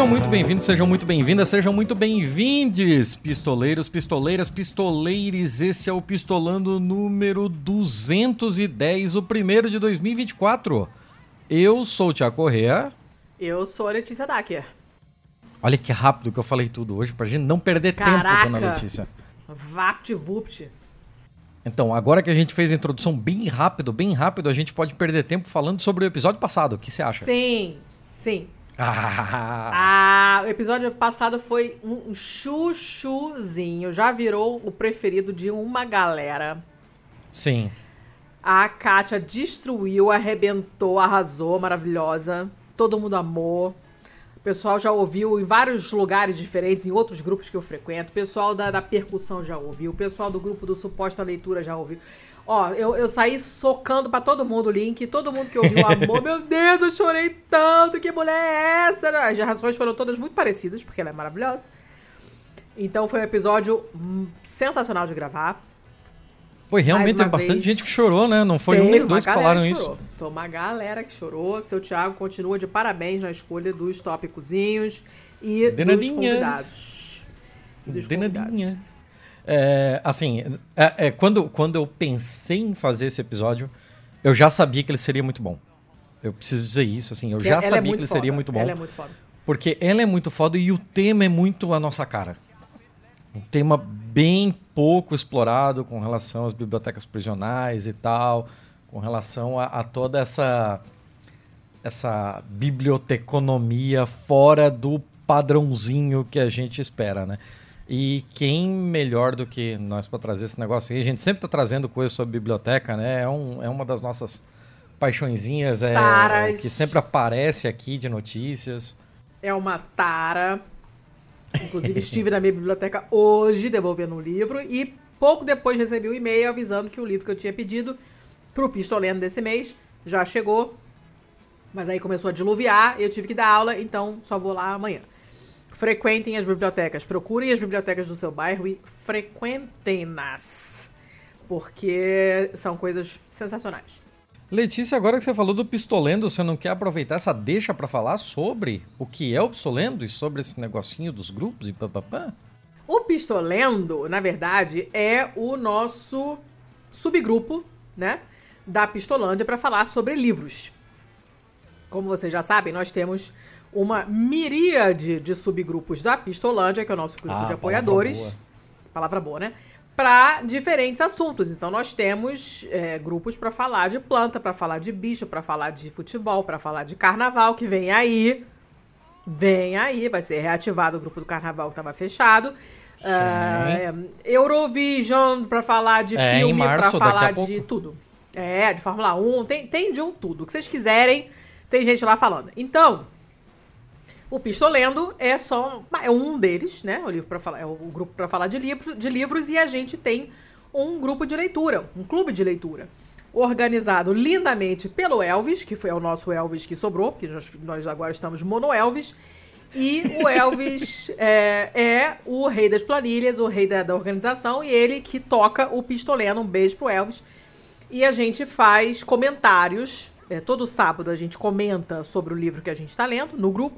Sejam muito bem-vindos, sejam muito bem-vindas, sejam muito bem-vindes, pistoleiros, pistoleiras, pistoleires. Esse é o Pistolando número 210, o primeiro de 2024. Eu sou o Tiago Correa. Eu sou a Letícia Dacker. Olha que rápido que eu falei tudo hoje, pra gente não perder Caraca. tempo, dona Letícia. Vapt-vupt. Então, agora que a gente fez a introdução bem rápido, bem rápido, a gente pode perder tempo falando sobre o episódio passado. O que você acha? Sim, sim. Ah, o episódio passado foi um chuchuzinho. Já virou o preferido de uma galera. sim. A Kátia destruiu, arrebentou, arrasou, maravilhosa. Todo mundo amou. O pessoal já ouviu em vários lugares diferentes, em outros grupos que eu frequento. O pessoal da, da percussão já ouviu. O pessoal do grupo do Suposta Leitura já ouviu. Ó, eu, eu saí socando pra todo mundo o link. Todo mundo que ouviu amor. Meu Deus, eu chorei tanto. Que mulher é essa? As reações foram todas muito parecidas, porque ela é maravilhosa. Então foi um episódio hum, sensacional de gravar. E realmente teve bastante vez. gente que chorou, né? Não foi um nem dois que falaram que isso. Foi uma galera que chorou. Seu Thiago continua de parabéns na escolha dos tópicozinhos e dos Denadinha. convidados. E dos convidados. É, assim, é, é, quando, quando eu pensei em fazer esse episódio, eu já sabia que ele seria muito bom. Eu preciso dizer isso, assim, eu já é sabia que ele seria foda. muito bom. Ela é muito foda. Porque ela é muito foda e o tema é muito a nossa cara. Um tema bem pouco explorado com relação às bibliotecas prisionais e tal, com relação a, a toda essa essa biblioteconomia fora do padrãozinho que a gente espera, né? E quem melhor do que nós para trazer esse negócio aí? A gente sempre está trazendo coisas sobre biblioteca, né? É, um, é uma das nossas paixõezinhas, é, Taras. que sempre aparece aqui de notícias. É uma tara. Inclusive, estive na minha biblioteca hoje devolvendo um livro e pouco depois recebi um e-mail avisando que o livro que eu tinha pedido pro pistolendo desse mês já chegou. Mas aí começou a diluviar, eu tive que dar aula, então só vou lá amanhã. Frequentem as bibliotecas, procurem as bibliotecas do seu bairro e frequentem-nas. Porque são coisas sensacionais. Letícia, agora que você falou do pistolendo, você não quer aproveitar essa deixa para falar sobre o que é o pistolendo e sobre esse negocinho dos grupos e papapá? O Pistolendo, na verdade, é o nosso subgrupo, né, da Pistolândia para falar sobre livros. Como vocês já sabem, nós temos uma miríade de subgrupos da Pistolândia, que é o nosso grupo Ah, de palavra apoiadores. boa. Palavra boa, né? Para diferentes assuntos. Então, nós temos é, grupos para falar de planta, para falar de bicho, para falar de futebol, para falar de carnaval, que vem aí. Vem aí, vai ser reativado o grupo do carnaval que estava fechado. É, Eurovision para falar de É, filme, para falar de tudo. É, de Fórmula 1, tem, tem de um tudo. O que vocês quiserem, tem gente lá falando. Então, o Pistolendo é só é um deles, né? O livro para falar, é o grupo para falar de livros, de livros e a gente tem um grupo de leitura, um clube de leitura, organizado lindamente pelo Elvis, que foi o nosso Elvis que sobrou, porque nós, nós agora estamos mono Elvis. E o Elvis é, é o rei das planilhas, o rei da, da organização, e ele que toca o Pistolendo. Um beijo pro Elvis. E a gente faz comentários. é, todo sábado a gente comenta sobre o livro que a gente está lendo no grupo.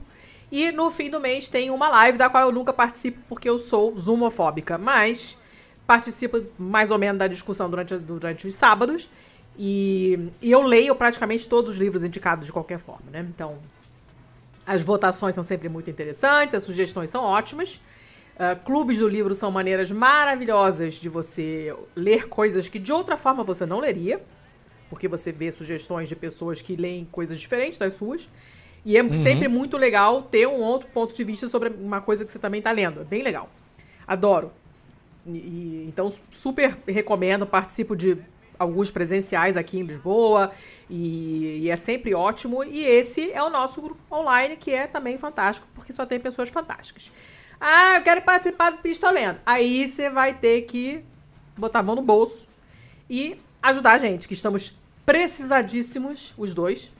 E no fim do mês tem uma live da qual eu nunca participo porque eu sou zoomofóbica. Mas participo mais ou menos da discussão durante, durante os sábados. E, e eu leio praticamente todos os livros indicados de qualquer forma, né? Então, as votações são sempre muito interessantes, as sugestões são ótimas. Ah, clubes do livro são maneiras maravilhosas de você ler coisas que de outra forma você não leria, porque você vê sugestões de pessoas que leem coisas diferentes das suas. E é sempre muito legal ter um outro ponto de vista sobre uma coisa que você também está lendo. É bem legal. Adoro. E- então, super recomendo. Participo de alguns presenciais aqui em Lisboa. E, e é sempre ótimo. E esse é o nosso grupo online, que é também fantástico, porque só tem pessoas fantásticas. Ah, eu quero participar do Pistolendo. Aí você vai ter que botar a mão no bolso e ajudar a gente, que estamos precisadíssimos, os dois.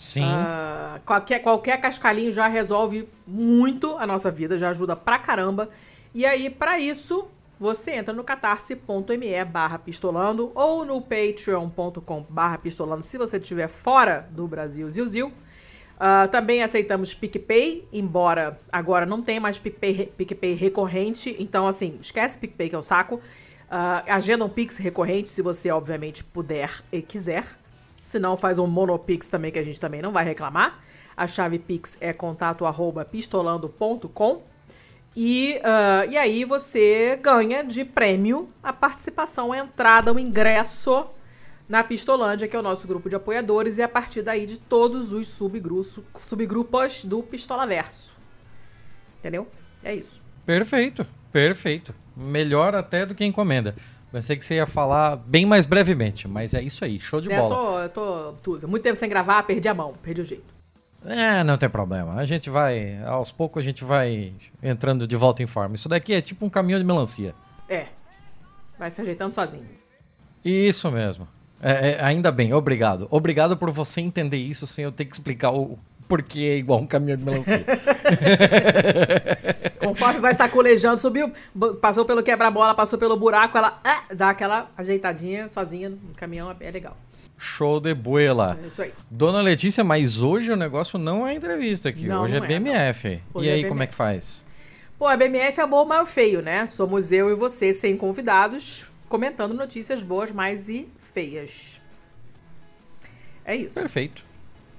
Sim. Ah, qualquer, qualquer cascalhinho já resolve muito a nossa vida, já ajuda pra caramba. E aí, pra isso, você entra no catarse.me barra pistolando ou no patreon.com barra pistolando se você estiver fora do Brasil, Zil. Uh, também aceitamos PicPay, embora agora não tenha mais PicPay, PicPay recorrente. Então, assim, esquece PicPay que é o saco. Uh, agenda um Pix recorrente, se você, obviamente, puder e quiser. Se não, faz um Monopix também, que a gente também não vai reclamar. A chave Pix é contato arroba pistolando.com. E, uh, e aí você ganha de prêmio a participação, a entrada, o ingresso na Pistolândia, que é o nosso grupo de apoiadores, e a partir daí de todos os subgrupos, subgrupos do Pistolaverso. Entendeu? É isso. Perfeito, perfeito. Melhor até do que encomenda. Pensei que você ia falar bem mais brevemente, mas é isso aí, show de é, bola. Eu tô, eu tô Tusa, muito tempo sem gravar, perdi a mão, perdi o jeito. É, não tem problema. A gente vai, aos poucos a gente vai entrando de volta em forma. Isso daqui é tipo um caminhão de melancia. É. Vai se ajeitando sozinho. Isso mesmo. É, é, ainda bem, obrigado. Obrigado por você entender isso sem eu ter que explicar o porquê é igual um caminhão de melancia. Conforme vai sacolejando, subiu, passou pelo quebra-bola, passou pelo buraco, ela ah, dá aquela ajeitadinha sozinha no caminhão, é legal. Show de buela. É isso aí. Dona Letícia, mas hoje o negócio não é entrevista aqui. Não, hoje é não é BMF. Hoje e aí, é como é que faz? Pô, a BMF é bom, mas feio, né? Somos eu e você sem convidados, comentando notícias boas, mais e feias. É isso. Perfeito.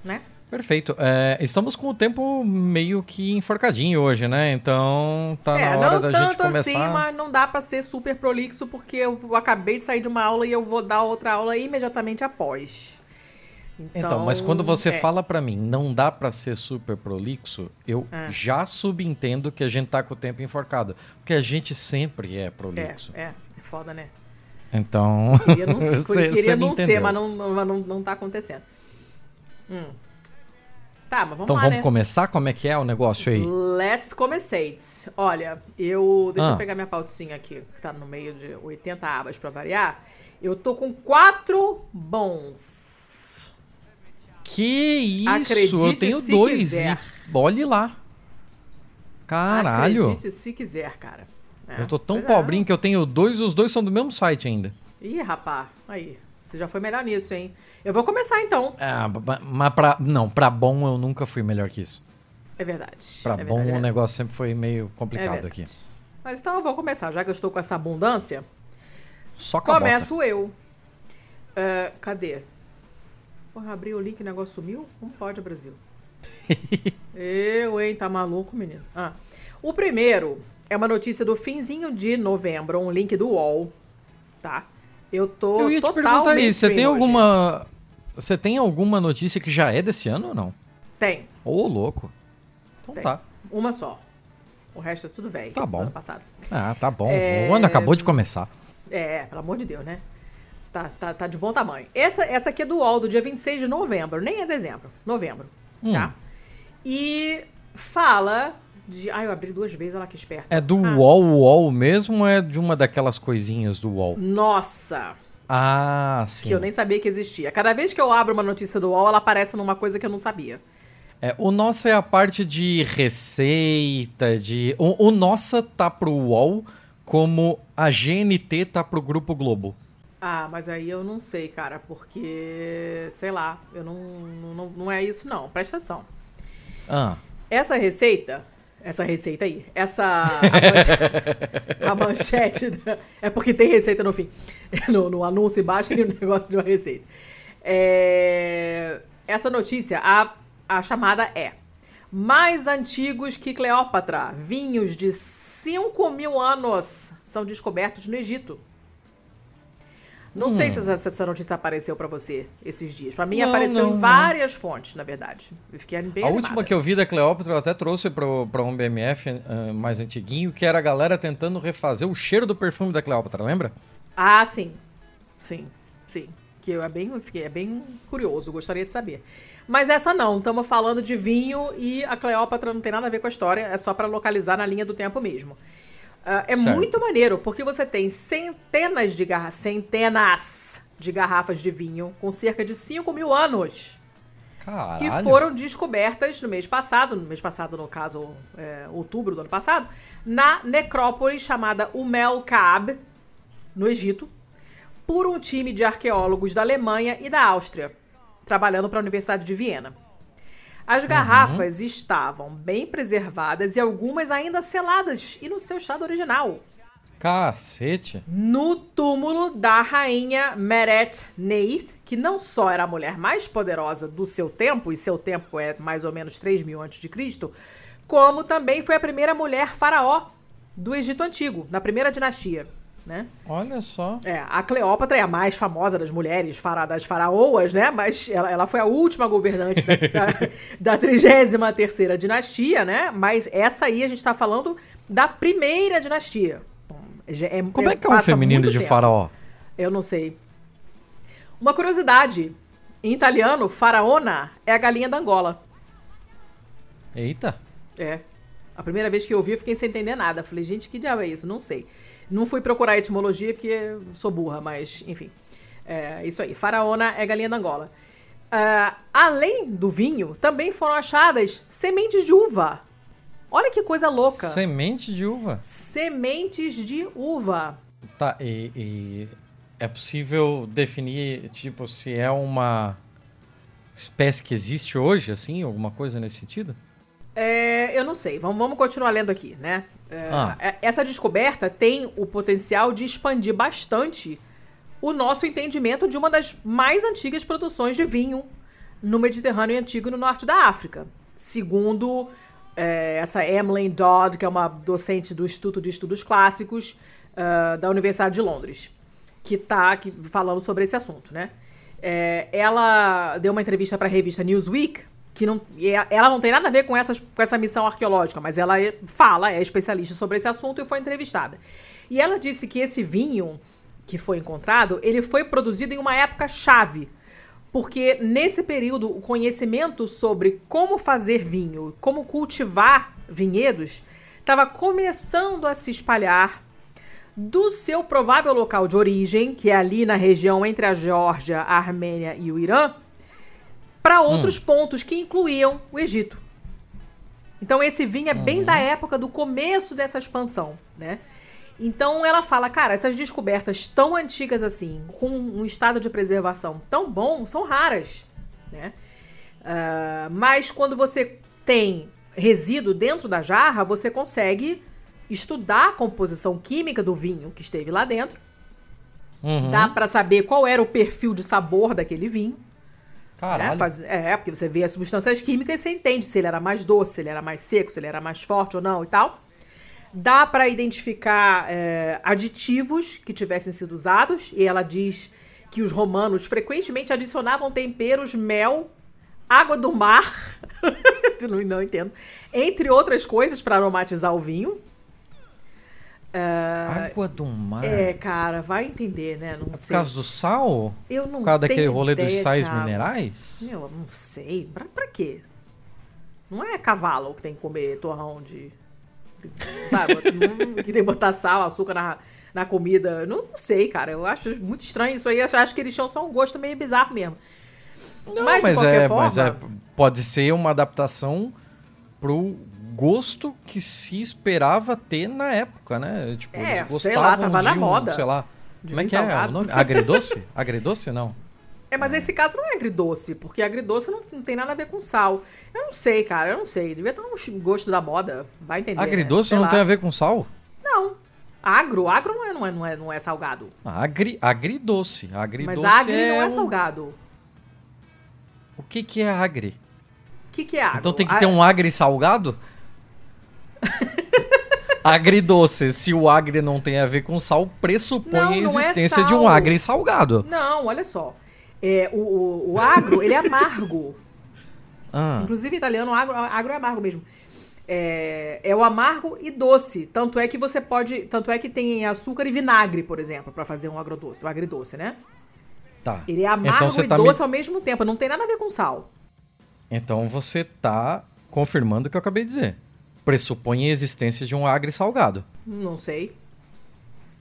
Né? Perfeito. É, estamos com o tempo meio que enforcadinho hoje, né? Então tá é, na hora da gente começar. Assim, mas não dá para ser super prolixo porque eu acabei de sair de uma aula e eu vou dar outra aula imediatamente após. Então, então mas quando você é. fala para mim, não dá para ser super prolixo, eu é. já subentendo que a gente tá com o tempo enforcado, porque a gente sempre é prolixo. É, é, é foda, né? Então. Queria não, cê, queria não ser, mas não, não, não, não tá acontecendo. Hum. Tá, mas vamos então lá, vamos né? começar? Como é que é o negócio aí? Let's começate. Olha, eu. Deixa ah. eu pegar minha pautinha aqui, que tá no meio de 80 abas pra variar. Eu tô com quatro bons. Que isso! Acredite eu tenho dois. E olhe lá. Caralho. Acredite se quiser, cara. É, eu tô tão é. pobrinho é. que eu tenho dois e os dois são do mesmo site ainda. Ih, rapá, aí. Você já foi melhor nisso, hein? Eu vou começar então. Ah, mas pra. Não, pra bom eu nunca fui melhor que isso. É verdade. Pra é bom verdade, o negócio sempre foi meio complicado é aqui. Mas então eu vou começar, já que eu estou com essa abundância. Só Começo eu. Uh, cadê? Porra, abri o link e o negócio sumiu? Como pode, Brasil? eu, hein? Tá maluco, menino? Ah. O primeiro é uma notícia do finzinho de novembro, um link do UOL, tá? Eu tô Eu ia te perguntar isso, você tem alguma você tem alguma notícia que já é desse ano ou não? Tem. Ô, oh, louco. Então tem. tá. Uma só. O resto é tudo velho. Tá bom. Ano passado. Ah, tá bom. É... O ano acabou de começar. É, pelo amor de Deus, né? Tá, tá, tá de bom tamanho. Essa, essa aqui é do UOL, do dia 26 de novembro. Nem é dezembro. Novembro. Hum. Tá? E fala de... Ah, eu abri duas vezes, ela que esperta. É do ah. UOL, UOL mesmo ou é de uma daquelas coisinhas do UOL? Nossa! Ah, sim. Que eu nem sabia que existia. Cada vez que eu abro uma notícia do UOL, ela aparece numa coisa que eu não sabia. É, o nosso é a parte de receita, de... O, o nossa tá pro UOL como a GNT tá pro Grupo Globo. Ah, mas aí eu não sei, cara, porque, sei lá, eu não, não, não é isso não. Presta atenção. Ah. Essa receita, essa receita aí, essa a manchete, a manchete é porque tem receita no fim, no, no anúncio embaixo tem um negócio de uma receita. É, essa notícia, a, a chamada é mais antigos que Cleópatra, vinhos de 5 mil anos são descobertos no Egito. Não hum. sei se essa, essa notícia apareceu para você esses dias. Para mim não, apareceu não, em várias não. fontes, na verdade. Eu fiquei bem A animada. última que eu vi da Cleópatra eu até trouxe para um BMF uh, mais antiguinho, que era a galera tentando refazer o cheiro do perfume da Cleópatra, lembra? Ah, sim. Sim, sim. Que é bem, fiquei, é bem curioso, gostaria de saber. Mas essa não, estamos falando de vinho e a Cleópatra não tem nada a ver com a história, é só para localizar na linha do tempo mesmo. Uh, é certo. muito maneiro, porque você tem centenas de garrafas, centenas de garrafas de vinho com cerca de 5 mil anos. Caralho. Que foram descobertas no mês passado, no mês passado, no caso, é, outubro do ano passado, na necrópole chamada Umel Kaab, no Egito, por um time de arqueólogos da Alemanha e da Áustria, trabalhando para a Universidade de Viena. As garrafas uhum. estavam bem preservadas e algumas ainda seladas e no seu estado original. Cacete! No túmulo da rainha Meret Neith, que não só era a mulher mais poderosa do seu tempo, e seu tempo é mais ou menos 3 mil a.C., como também foi a primeira mulher faraó do Egito Antigo, na primeira dinastia. Né? Olha só. É, a Cleópatra é a mais famosa das mulheres, fara, das faraoas, né? Mas ela, ela foi a última governante da, da, da 33 dinastia, né? Mas essa aí a gente está falando da primeira dinastia. É, Como é que é um feminino de tempo. faraó? Eu não sei. Uma curiosidade: em italiano, faraona é a galinha da Angola. Eita! É. A primeira vez que eu ouvi, eu fiquei sem entender nada. Falei, gente, que diabo é isso? Não sei. Não fui procurar etimologia porque sou burra, mas enfim. É isso aí. Faraona é galinha da Angola. Uh, além do vinho, também foram achadas sementes de uva. Olha que coisa louca. Semente de uva? Sementes de uva. Tá, e, e é possível definir, tipo, se é uma espécie que existe hoje, assim, alguma coisa nesse sentido? É, eu não sei. Vamos, vamos continuar lendo aqui, né? É, ah. É, essa descoberta tem o potencial de expandir bastante o nosso entendimento de uma das mais antigas produções de vinho no Mediterrâneo Antigo e no norte da África. Segundo é, essa Emily Dodd, que é uma docente do Instituto de Estudos Clássicos uh, da Universidade de Londres, que está falando sobre esse assunto, né? É, ela deu uma entrevista para a revista Newsweek que não, ela não tem nada a ver com, essas, com essa missão arqueológica, mas ela é, fala, é especialista sobre esse assunto e foi entrevistada. E ela disse que esse vinho que foi encontrado, ele foi produzido em uma época chave, porque nesse período o conhecimento sobre como fazer vinho, como cultivar vinhedos, estava começando a se espalhar do seu provável local de origem, que é ali na região entre a Geórgia, a Armênia e o Irã, para outros hum. pontos que incluíam o Egito. Então esse vinho é bem da época do começo dessa expansão, né? Então ela fala, cara, essas descobertas tão antigas assim, com um estado de preservação tão bom, são raras, né? Uh, mas quando você tem resíduo dentro da jarra, você consegue estudar a composição química do vinho que esteve lá dentro. Uhum. Dá para saber qual era o perfil de sabor daquele vinho. Caralho. Né? Faz, é, porque você vê as substâncias químicas e você entende se ele era mais doce, se ele era mais seco, se ele era mais forte ou não e tal. Dá para identificar é, aditivos que tivessem sido usados, e ela diz que os romanos frequentemente adicionavam temperos, mel, água do mar, não, não entendo, entre outras coisas para aromatizar o vinho. Uh, Água do mar. É, cara, vai entender, né? Não é sei. Por causa do sal? Eu não Por causa daquele rolê ideia, dos sais Thiago. minerais? Meu, não sei. Pra, pra quê? Não é cavalo que tem que comer torrão de. Sabe? não, que tem que botar sal, açúcar na, na comida. Não, não sei, cara. Eu acho muito estranho isso aí. Eu acho que eles tinham só um gosto meio bizarro mesmo. Não, mas, mas é, forma, mas é. Pode ser uma adaptação pro gosto que se esperava ter na época, né? Tipo, é, eles sei lá, tava de na um, moda. Sei lá. Como é que é o nome? Agridoce? agridoce, não? É, mas esse caso não é agridoce, porque agridoce não, não tem nada a ver com sal. Eu não sei, cara, eu não sei. Devia ter um gosto da moda, vai entender. Né? Agridoce né? não lá. tem a ver com sal? Não. Agro, agro não é, não é, não é, não é salgado. Agri, agridoce. agridoce. Mas agri é não é salgado. O que que é agri? O que que é agro? Então tem que ter um agri salgado? Agridoce. Se o agri não tem a ver com sal, pressupõe não, a é existência é de um agri salgado. Não, olha só. É, o, o, o agro, ele é amargo. Ah. Inclusive, italiano, agro, agro é amargo mesmo. É, é, o amargo e doce. Tanto é que você pode. Tanto é que tem açúcar e vinagre, por exemplo, para fazer um agrodoce, um agridoce, né? Tá. Ele é amargo então, e tá doce me... ao mesmo tempo. Não tem nada a ver com sal. Então você tá confirmando o que eu acabei de dizer pressupõe a existência de um agri salgado. Não sei.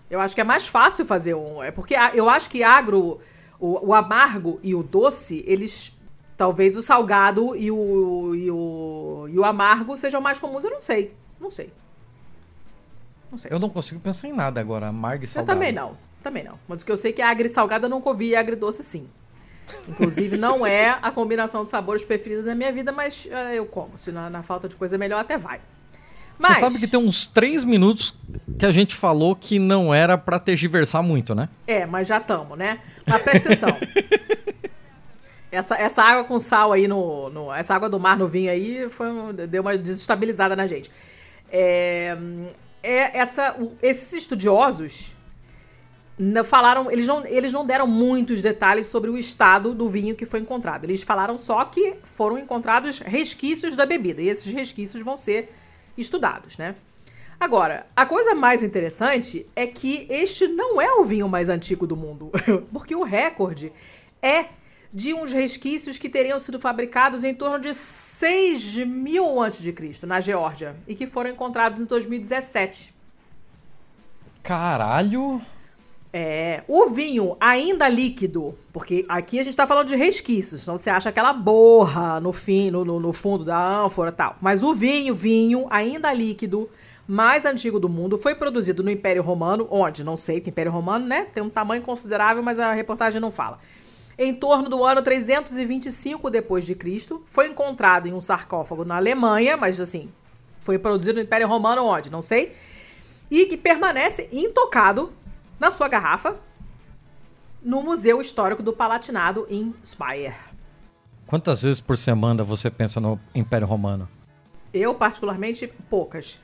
Eu acho que é mais fácil fazer um. É porque eu acho que agro, o, o amargo e o doce, eles. Talvez o salgado e o, e o, e o amargo sejam mais comuns, eu não sei. Não sei. Não sei. Eu não consigo pensar em nada agora, amargo e salgado. Eu também não. Também não. Mas o que eu sei é que a agri salgada eu nunca ouvi e agridoce sim. Inclusive, não é a combinação de sabores preferida da minha vida, mas uh, eu como. Se na, na, falta de coisa melhor, até vai. Mas... Você sabe que tem uns três minutos que a gente falou que não era para tergiversar muito, né? É, mas já estamos, né? Mas presta atenção. essa, essa água com sal aí no, no, Essa água do mar no vinho aí foi, deu uma desestabilizada na gente. É, é essa, esses estudiosos falaram, eles não, eles não deram muitos detalhes sobre o estado do vinho que foi encontrado. Eles falaram só que foram encontrados resquícios da bebida e esses resquícios vão ser estudados, né? Agora, a coisa mais interessante é que este não é o vinho mais antigo do mundo, porque o recorde é de uns resquícios que teriam sido fabricados em torno de 6 mil a.C., na Geórgia, e que foram encontrados em 2017. Caralho! É, o vinho ainda líquido, porque aqui a gente tá falando de resquícios, então você acha aquela borra no fim, no, no, no fundo da ânfora e tal. Mas o vinho, vinho ainda líquido, mais antigo do mundo, foi produzido no Império Romano, onde, não sei, que Império Romano, né, tem um tamanho considerável, mas a reportagem não fala. Em torno do ano 325 depois de Cristo, foi encontrado em um sarcófago na Alemanha, mas assim, foi produzido no Império Romano onde, não sei, e que permanece intocado na sua garrafa no Museu Histórico do Palatinado em Speyer. Quantas vezes por semana você pensa no Império Romano? Eu, particularmente, poucas.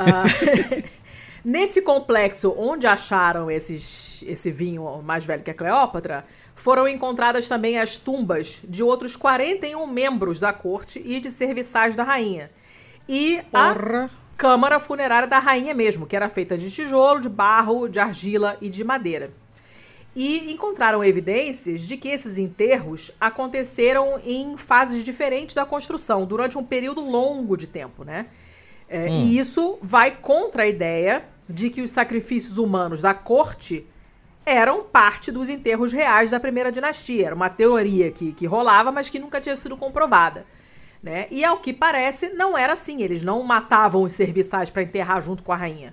uh, nesse complexo onde acharam esses, esse vinho mais velho que a Cleópatra, foram encontradas também as tumbas de outros 41 membros da corte e de serviçais da rainha. E Porra. a câmara funerária da rainha mesmo, que era feita de tijolo, de barro, de argila e de madeira. E encontraram evidências de que esses enterros aconteceram em fases diferentes da construção, durante um período longo de tempo, né? É, hum. E isso vai contra a ideia de que os sacrifícios humanos da corte eram parte dos enterros reais da primeira dinastia. Era uma teoria que, que rolava, mas que nunca tinha sido comprovada. Né? E ao que parece, não era assim. Eles não matavam os serviçais para enterrar junto com a rainha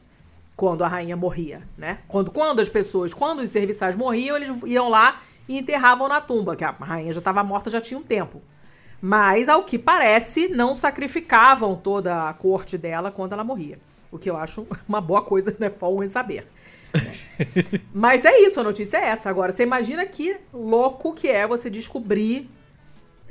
quando a rainha morria, né? Quando, quando as pessoas, quando os serviçais morriam, eles iam lá e enterravam na tumba, que a rainha já estava morta já tinha um tempo. Mas, ao que parece, não sacrificavam toda a corte dela quando ela morria. O que eu acho uma boa coisa, né? Em saber. Mas é isso, a notícia é essa. Agora, você imagina que louco que é você descobrir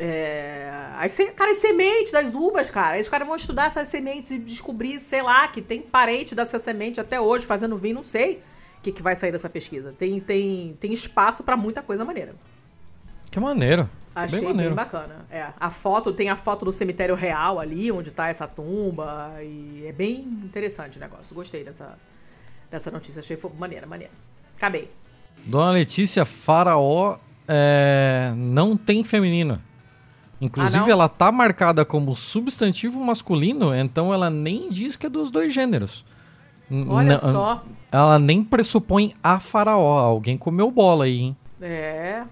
é, as, cara, as sementes das uvas, cara. Os caras vão estudar essas sementes e descobrir, sei lá, que tem parente dessa semente até hoje fazendo vinho, não sei o que, que vai sair dessa pesquisa. Tem, tem, tem espaço para muita coisa maneira. Que maneiro. Achei bem, maneiro. bem bacana. É, a foto, tem a foto do cemitério real ali, onde tá essa tumba. E é bem interessante o negócio. Gostei dessa, dessa notícia. Achei maneira, maneira. Acabei. Dona Letícia, faraó é, não tem feminino. Inclusive, ah, ela tá marcada como substantivo masculino, então ela nem diz que é dos dois gêneros. Olha N só. Ela nem pressupõe a faraó. Alguém comeu bola aí, hein? É.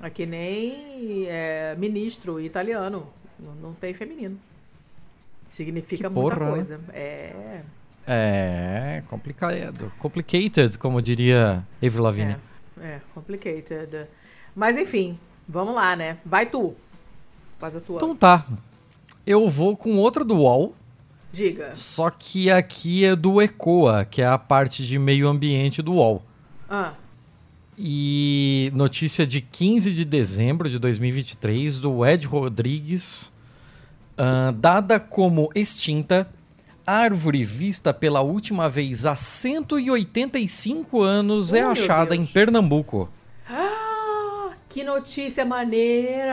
É que nem é, ministro italiano. Não, não tem feminino. Significa muita né? coisa. É. É, complicado. Complicated, como diria Avril Lavigne. É, é, complicated. Mas enfim, vamos lá, né? Vai tu. Faz a tua. Então tá. Eu vou com outra do UOL. Diga. Só que aqui é do ECOA, que é a parte de meio ambiente do UOL. Ah. E notícia de 15 de dezembro de 2023 do Ed Rodrigues. Uh, dada como extinta, árvore vista pela última vez há 185 anos oh, é achada em Pernambuco. Que notícia maneira!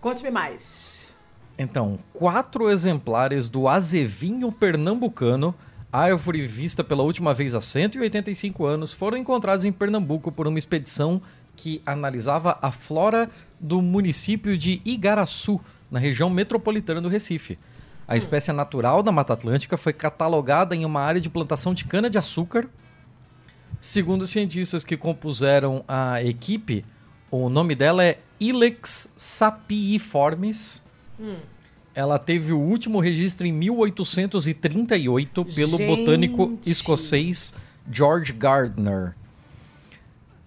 Conte-me mais. Então, quatro exemplares do azevinho pernambucano, árvore vista pela última vez há 185 anos, foram encontrados em Pernambuco por uma expedição que analisava a flora do município de Igaraçu, na região metropolitana do Recife. A espécie natural da Mata Atlântica foi catalogada em uma área de plantação de cana-de-açúcar Segundo os cientistas que compuseram a equipe, o nome dela é Ilex sapiiformis. Hum. Ela teve o último registro em 1838 pelo Gente. botânico escocês George Gardner.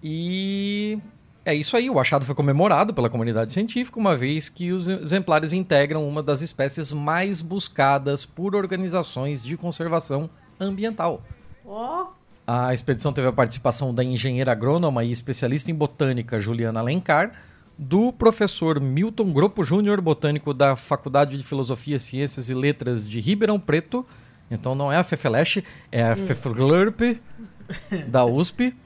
E É isso aí, o achado foi comemorado pela comunidade científica, uma vez que os exemplares integram uma das espécies mais buscadas por organizações de conservação ambiental. Ó, A expedição teve a participação da engenheira agrônoma e especialista em botânica Juliana Alencar, do professor Milton Gropo Júnior, botânico da Faculdade de Filosofia, Ciências e Letras de Ribeirão Preto. Então não é a Fefeleche, é a Feflurp da USP.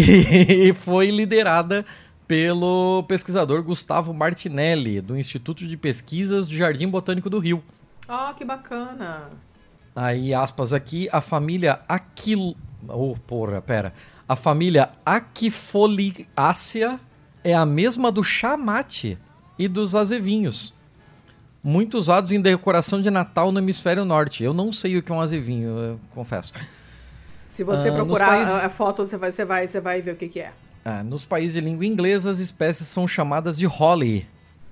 E foi liderada pelo pesquisador Gustavo Martinelli, do Instituto de Pesquisas do Jardim Botânico do Rio. ó, que bacana. Aí, aspas aqui, a família Aquil... Oh, porra, pera. A família Aquifoliácea é a mesma do chamate e dos azevinhos. Muito usados em decoração de Natal no hemisfério norte. Eu não sei o que é um azevinho, eu confesso. Se você Ah, procurar países- a, a foto, você vai, você, vai, você vai ver o que, que é. Ah, nos países de língua inglesa, as espécies são chamadas de holly.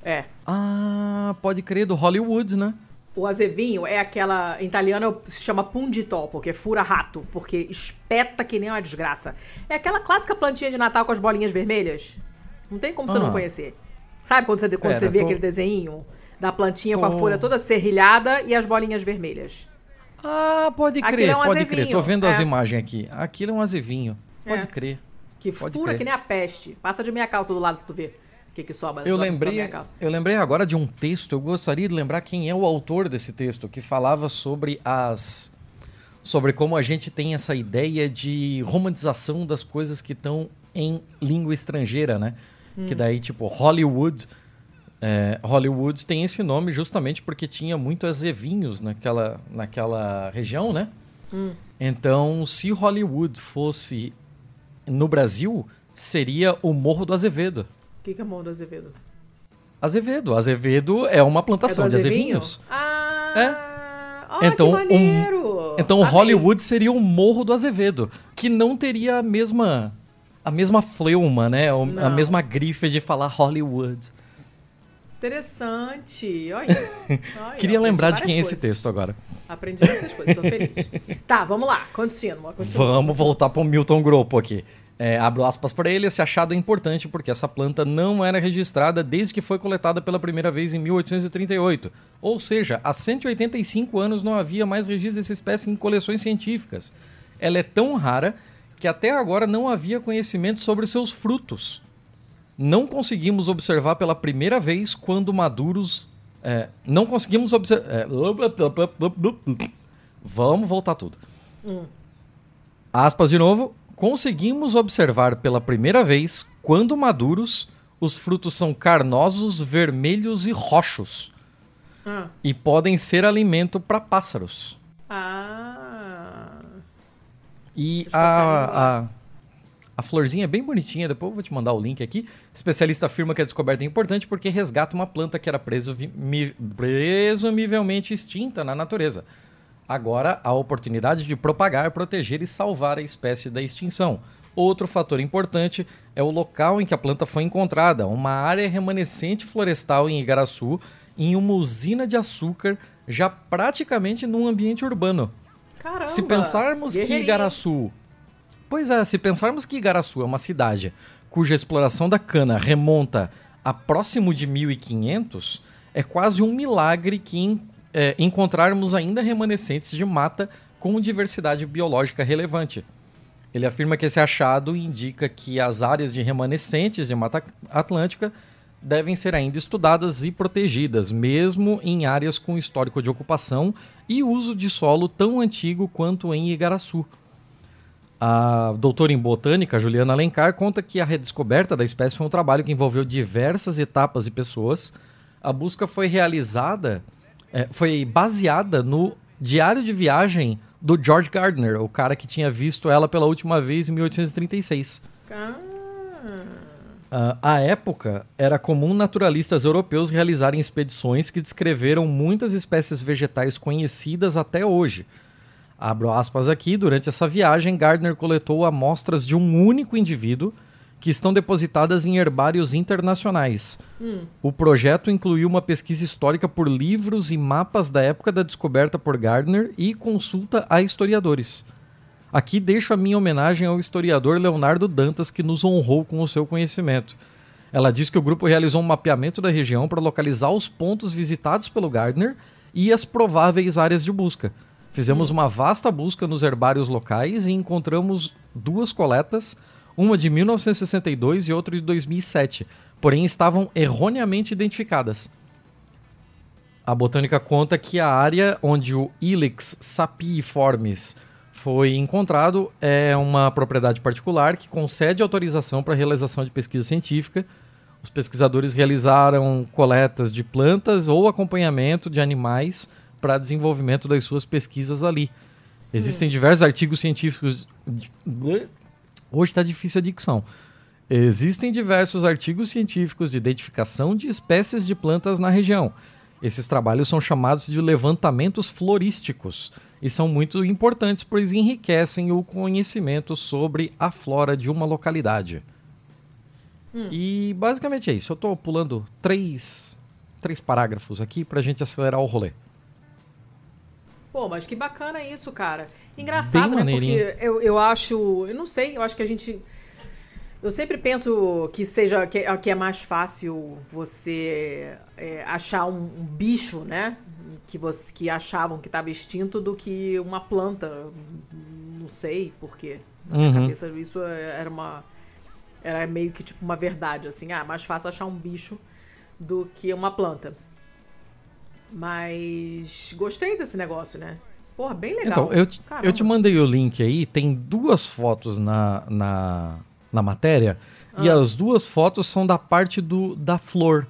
É. Ah, pode crer, do Hollywood, né? O azevinho é aquela. Em italiano se chama punditó, porque fura rato, porque espeta que nem uma desgraça. É aquela clássica plantinha de Natal com as bolinhas vermelhas. Não tem como você Ah. não conhecer. Sabe quando você, quando Pera, você vê tô- aquele desenho da plantinha com a Tô- folha toda serrilhada e as bolinhas vermelhas? Ah, pode Aquilo crer, é um pode crer. azevinho, Tô vendo as é. imagens aqui. Aquilo é um azevinho. Pode É. crer. Que Pode fura crer. que nem a peste. Passa de minha calça do lado pra tu ver que, que sobra. Eu da- lembrei, eu lembrei agora de um texto. Eu gostaria de lembrar quem é o autor desse texto, que falava sobre as sobre como a gente tem essa ideia de romantização das coisas que estão em língua estrangeira, né? Que daí tipo Hollywood, é, Hollywood tem esse nome justamente porque tinha muito azevinhos naquela naquela região, né? Então, se Hollywood fosse no Brasil, seria o Morro do Azevedo. O que, que é mão do Azevedo? Azevedo. Azevedo é uma plantação é de azevinho? azevinhos. Ah, ó, Então, que um-. Então Amei. Hollywood seria o Morro do Azevedo, que não teria a mesma a mesma fleuma, né? O- A mesma grife de falar Hollywood. Interessante. Olha. Olha, Queria lembrar de quem é esse coisas. texto agora. Aprendi muitas coisas, tô feliz. tá, vamos lá. Continua. continua. Vamos voltar para o Milton Gropo aqui. É, abro aspas para ele, esse achado é importante porque essa planta não era registrada desde que foi coletada pela primeira vez em 1838. Ou seja, há 185 anos não havia mais registro dessa espécie em coleções científicas. Ela é tão rara que até agora não havia conhecimento sobre seus frutos. Não conseguimos observar pela primeira vez quando maduros. é, não conseguimos observar. vamos voltar tudo. Aspas de novo. Conseguimos observar pela primeira vez, quando maduros, os frutos são carnosos, vermelhos e roxos. Ah. E podem ser alimento para pássaros. Ah. E a, a, a florzinha é bem bonitinha, depois eu vou te mandar o link aqui. Especialista afirma que a descoberta é importante porque resgata uma planta que era presumi- mi- presumivelmente extinta na natureza. Agora a oportunidade de propagar, proteger e salvar a espécie da extinção. Outro fator importante é o local em que a planta foi encontrada, uma área remanescente florestal em Igaraçu, em uma usina de açúcar, já praticamente num ambiente urbano. Caramba. Se pensarmos que. Igaraçu. Pois é, se pensarmos que Igaraçu é uma cidade cuja exploração da cana remonta a próximo de 1500, é quase um milagre que en- é, encontrarmos ainda remanescentes de mata com diversidade biológica relevante. Ele afirma que esse achado indica que as áreas de remanescentes de Mata Atlântica devem ser ainda estudadas e protegidas, mesmo em áreas com histórico de ocupação e uso de solo tão antigo quanto em Igaraçu. A doutora em botânica, Juliana Alencar, conta que a redescoberta da espécie foi um trabalho que envolveu diversas etapas e pessoas. A busca foi realizada, é, foi baseada no diário de viagem do George Gardner, o cara que tinha visto ela pela última vez em 1836. Ah. Ah, à época, era comum naturalistas europeus realizarem expedições que descreveram muitas espécies vegetais conhecidas até hoje. Abro aspas aqui, durante essa viagem, Gardner coletou amostras de um único indivíduo que estão depositadas em herbários internacionais. O projeto incluiu uma pesquisa histórica por livros e mapas da época da descoberta por Gardner e consulta a historiadores. Aqui deixo a minha homenagem ao historiador Leonardo Dantas, que nos honrou com o seu conhecimento. Ela diz que o grupo realizou um mapeamento da região para localizar os pontos visitados pelo Gardner e as prováveis áreas de busca. Fizemos uma vasta busca nos herbários locais e encontramos duas coletas, uma de 1962 e outra de 2007, porém estavam erroneamente identificadas. A botânica conta que a área onde o Ilex sapiiformis foi encontrado é uma propriedade particular que concede autorização para a realização de pesquisa científica. Os pesquisadores realizaram coletas de plantas ou acompanhamento de animais para desenvolvimento das suas pesquisas ali. Existem diversos artigos científicos. Hoje está difícil a dicção. Existem diversos artigos científicos de identificação de espécies de plantas na região. Esses trabalhos são chamados de levantamentos florísticos e são muito importantes, pois enriquecem o conhecimento sobre a flora de uma localidade. Hum. E basicamente é isso. Eu estou pulando três, três parágrafos aqui para a gente acelerar o rolê. Pô, mas que bacana isso, cara. Engraçado, né? Porque eu, eu acho. Eu não sei, eu acho que a gente. Eu sempre penso que seja que, que é mais fácil você é, achar um, um, bicho, né? Que, você, que achavam que estava extinto do que uma planta. Não sei por quê. Na minha uhum. cabeça, isso era uma. Era meio que tipo uma verdade, assim. Ah, mais fácil achar um bicho do que uma planta. Mas gostei desse negócio, né? Porra, bem legal. Então, eu te, eu te mandei o link aí, tem duas fotos na, na, na matéria, ah. e as duas fotos são da parte do, da flor.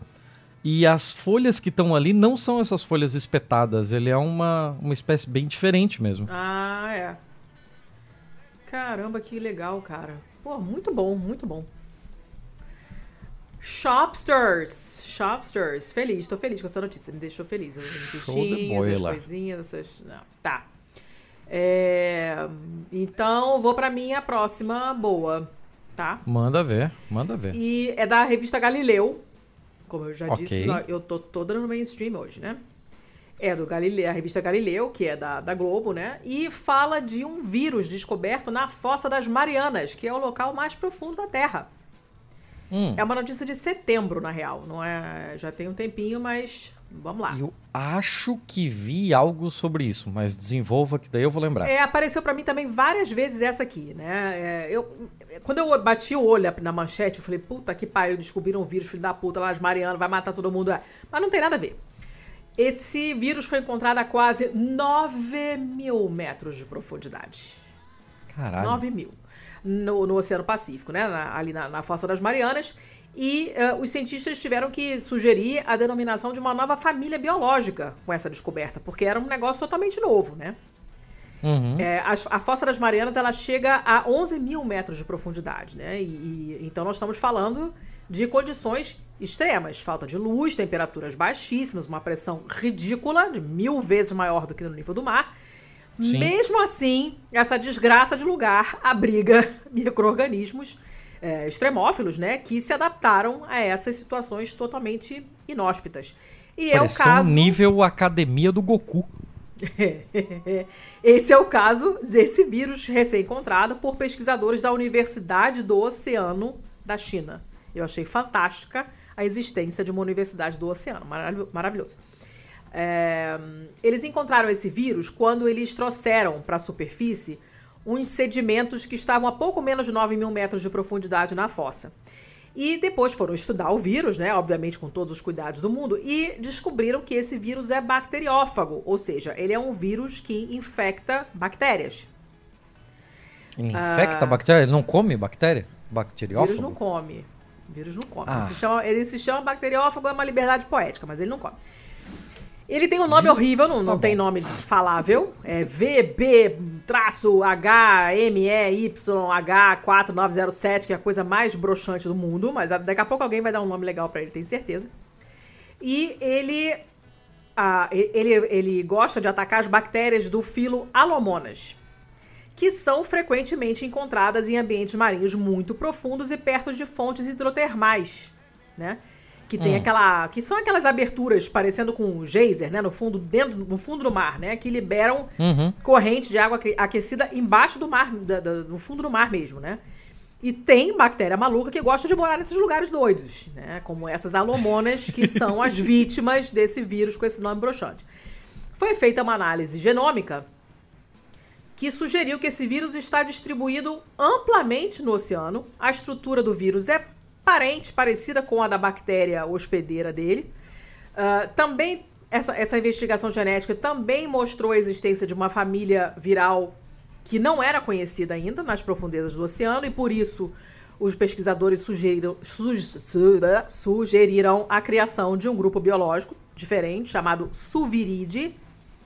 E as folhas que estão ali não são essas folhas espetadas, ele é uma, uma espécie bem diferente mesmo. Ah, é. Caramba, que legal, cara. Pô, muito bom, muito bom. Shopsters. Shopsters. Feliz, tô feliz com essa notícia. Me deixou feliz. Show de essas coisinhas, essas. Não, tá. É... Então, vou pra minha próxima boa, tá? Manda ver, manda ver. E é da revista Galileu. Como eu já okay. disse, eu tô toda no mainstream hoje, né? É do Galileu, a revista Galileu, que é da, da Globo, né? E fala de um vírus descoberto na Fossa das Marianas, que é o local mais profundo da Terra. Hum. É uma notícia de setembro, na real. Não é, já tem um tempinho, mas vamos lá. Eu acho que vi algo sobre isso, mas desenvolva que daí eu vou lembrar. É, apareceu para mim também várias vezes essa aqui, né? É, eu, quando eu bati o olho na manchete, eu falei, puta que pariu, descobriram um vírus, filho da puta, lá as Marianas, vai matar todo mundo. Mas não tem nada a ver. Esse vírus foi encontrado a quase 9 mil metros de profundidade. Caralho. 9 mil no, no Oceano Pacífico, né? Na, ali na, na, Fossa das Marianas. E uh, os cientistas tiveram que sugerir a denominação de uma nova família biológica com essa descoberta, porque era um negócio totalmente novo, né? Uhum. É, a, a, Fossa das Marianas ela chega a 11 mil metros de profundidade, né? E, e, então nós estamos falando de condições extremas, falta de luz, temperaturas baixíssimas, uma pressão ridícula, de mil vezes maior do que no nível do mar, Sim. Mesmo assim, essa desgraça de lugar abriga micro-organismos é, extremófilos, né? Que se adaptaram a essas situações totalmente inóspitas. E é o caso. nível academia do Goku. Esse é o caso desse vírus recém-encontrado por pesquisadores da Universidade do Oceano da China. Eu achei fantástica a existência de uma universidade do oceano. Maravilhoso. É, eles encontraram esse vírus quando eles trouxeram para a superfície uns sedimentos que estavam a pouco menos de 9 mil metros de profundidade na fossa. E depois foram estudar o vírus, né? Obviamente com todos os cuidados do mundo, e descobriram que esse vírus é bacteriófago, ou seja, ele é um vírus que infecta bactérias. Infecta ah, bactéria? Ele não come bactéria? Bacteriófago? Vírus não come. Vírus não come. Ah. Ele, se chama, ele se chama bacteriófago, é uma liberdade poética, mas ele não come. Ele tem um nome horrível, não, não tá tem nome falável. É VB-HMEYH4907, que é a coisa mais broxante do mundo. Mas daqui a pouco alguém vai dar um nome legal para ele, tenho certeza. E ele, ah, ele, ele gosta de atacar as bactérias do filo Alomonas, que são frequentemente encontradas em ambientes marinhos muito profundos e perto de fontes hidrotermais, né? Que tem Hum. aquela. Que são aquelas aberturas parecendo com um geyser, né? No fundo, dentro, no fundo do mar, né? Que liberam Uhum. corrente de água aque- aquecida embaixo do mar, da- da- no fundo do mar mesmo, né? E tem bactéria maluca que gosta de morar nesses lugares doidos, né? Como essas alomonas, que são as vítimas desse vírus com esse nome broxante. Foi feita uma análise genômica que sugeriu que esse vírus está distribuído amplamente no oceano. A estrutura do vírus é parente, parecida com a da bactéria hospedeira dele. Ah, também, essa, essa investigação genética também mostrou a existência de uma família viral que não era conhecida ainda nas profundezas do oceano e por isso os pesquisadores sugeriram, su- su- sugeriram a criação de um grupo biológico diferente chamado Suviride,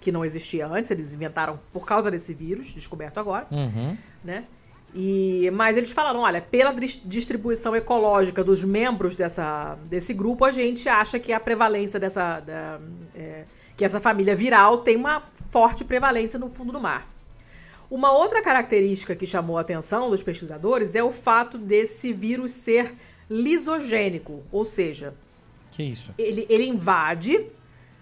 que não existia antes, eles inventaram por causa desse vírus, descoberto agora Uhum. né? E, mas eles falaram, olha, pela dis- distribuição ecológica dos membros dessa, desse grupo, a gente acha que a prevalência dessa. da- é, que essa família viral tem uma forte prevalência no fundo do mar. Uma outra característica que chamou a atenção dos pesquisadores é o fato desse vírus ser lisogênico, ou seja, Que isso? ele, ele invade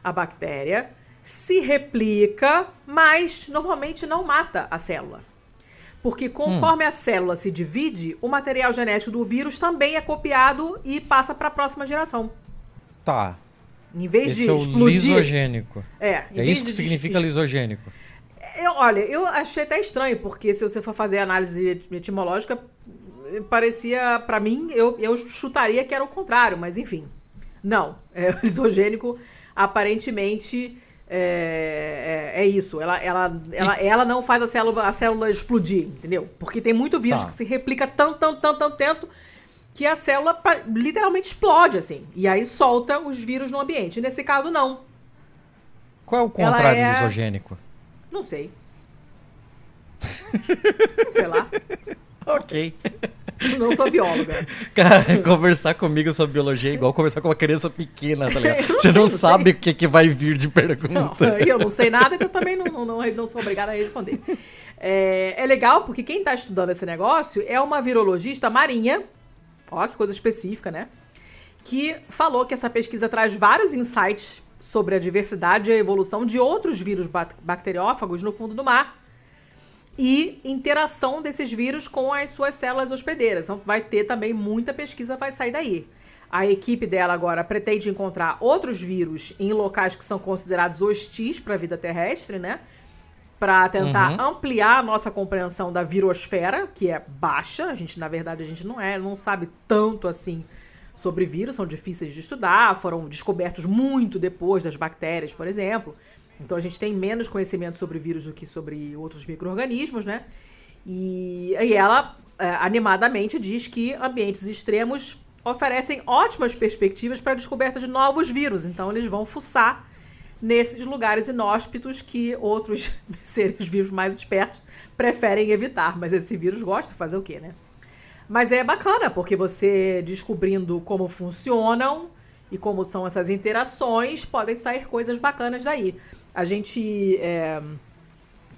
a bactéria, se replica, mas normalmente não mata a célula. Porque conforme a célula se divide, o material genético do vírus também é copiado e passa para a próxima geração. Tá. Em vez Esse de é o explodir. lisogênico. É, É isso que de significa lisogênico. Eu, olha, eu achei até estranho, porque se você for fazer análise etimológica, parecia, pra mim, eu, eu chutaria que era o contrário, mas enfim. Não, é, o lisogênico aparentemente é, é, é isso. Ela, ela, ela, ela não faz a célula, a célula explodir, entendeu? Porque tem muito vírus Tá. que se replica tanto, tanto, tanto, tanto, tanto, que a célula pra- literalmente explode, assim. E aí solta os vírus no ambiente. Nesse caso, não. Qual é o contrário é- de lisogênico? Não sei. Sei lá. Ok. Não sou bióloga. Cara, conversar comigo sobre biologia é igual conversar com uma criança pequena, tá ligado? Não Você não não sabe o que, que vai vir de Não, pergunta. eu não sei nada, então também não, não, não, não sou obrigada a responder. É, é legal porque quem está estudando esse negócio é uma virologista marinha, ó que coisa específica, né? Que falou que essa pesquisa traz vários insights sobre a diversidade e a evolução de outros vírus bac- bacteriófagos no fundo do mar e interação desses vírus com as suas células hospedeiras. Então vai ter também muita pesquisa vai sair daí. A equipe dela agora pretende encontrar outros vírus em locais que são considerados hostis para a vida terrestre, né? Para tentar Uhum. ampliar a nossa compreensão da virosfera, que é baixa. A gente, na verdade, a gente não é, não sabe tanto assim sobre vírus, são difíceis de estudar, foram descobertos muito depois das bactérias, por exemplo. Então a gente tem menos conhecimento sobre vírus do que sobre outros micro-organismos, né? E, e ela é, animadamente diz que ambientes extremos oferecem ótimas perspectivas para a descoberta de novos vírus. Então eles vão fuçar nesses lugares inóspitos que outros seres vivos mais espertos preferem evitar. Mas esse vírus gosta de fazer o quê, né? Mas é bacana, porque você descobrindo como funcionam e como são essas interações, podem sair coisas bacanas daí. A gente. é,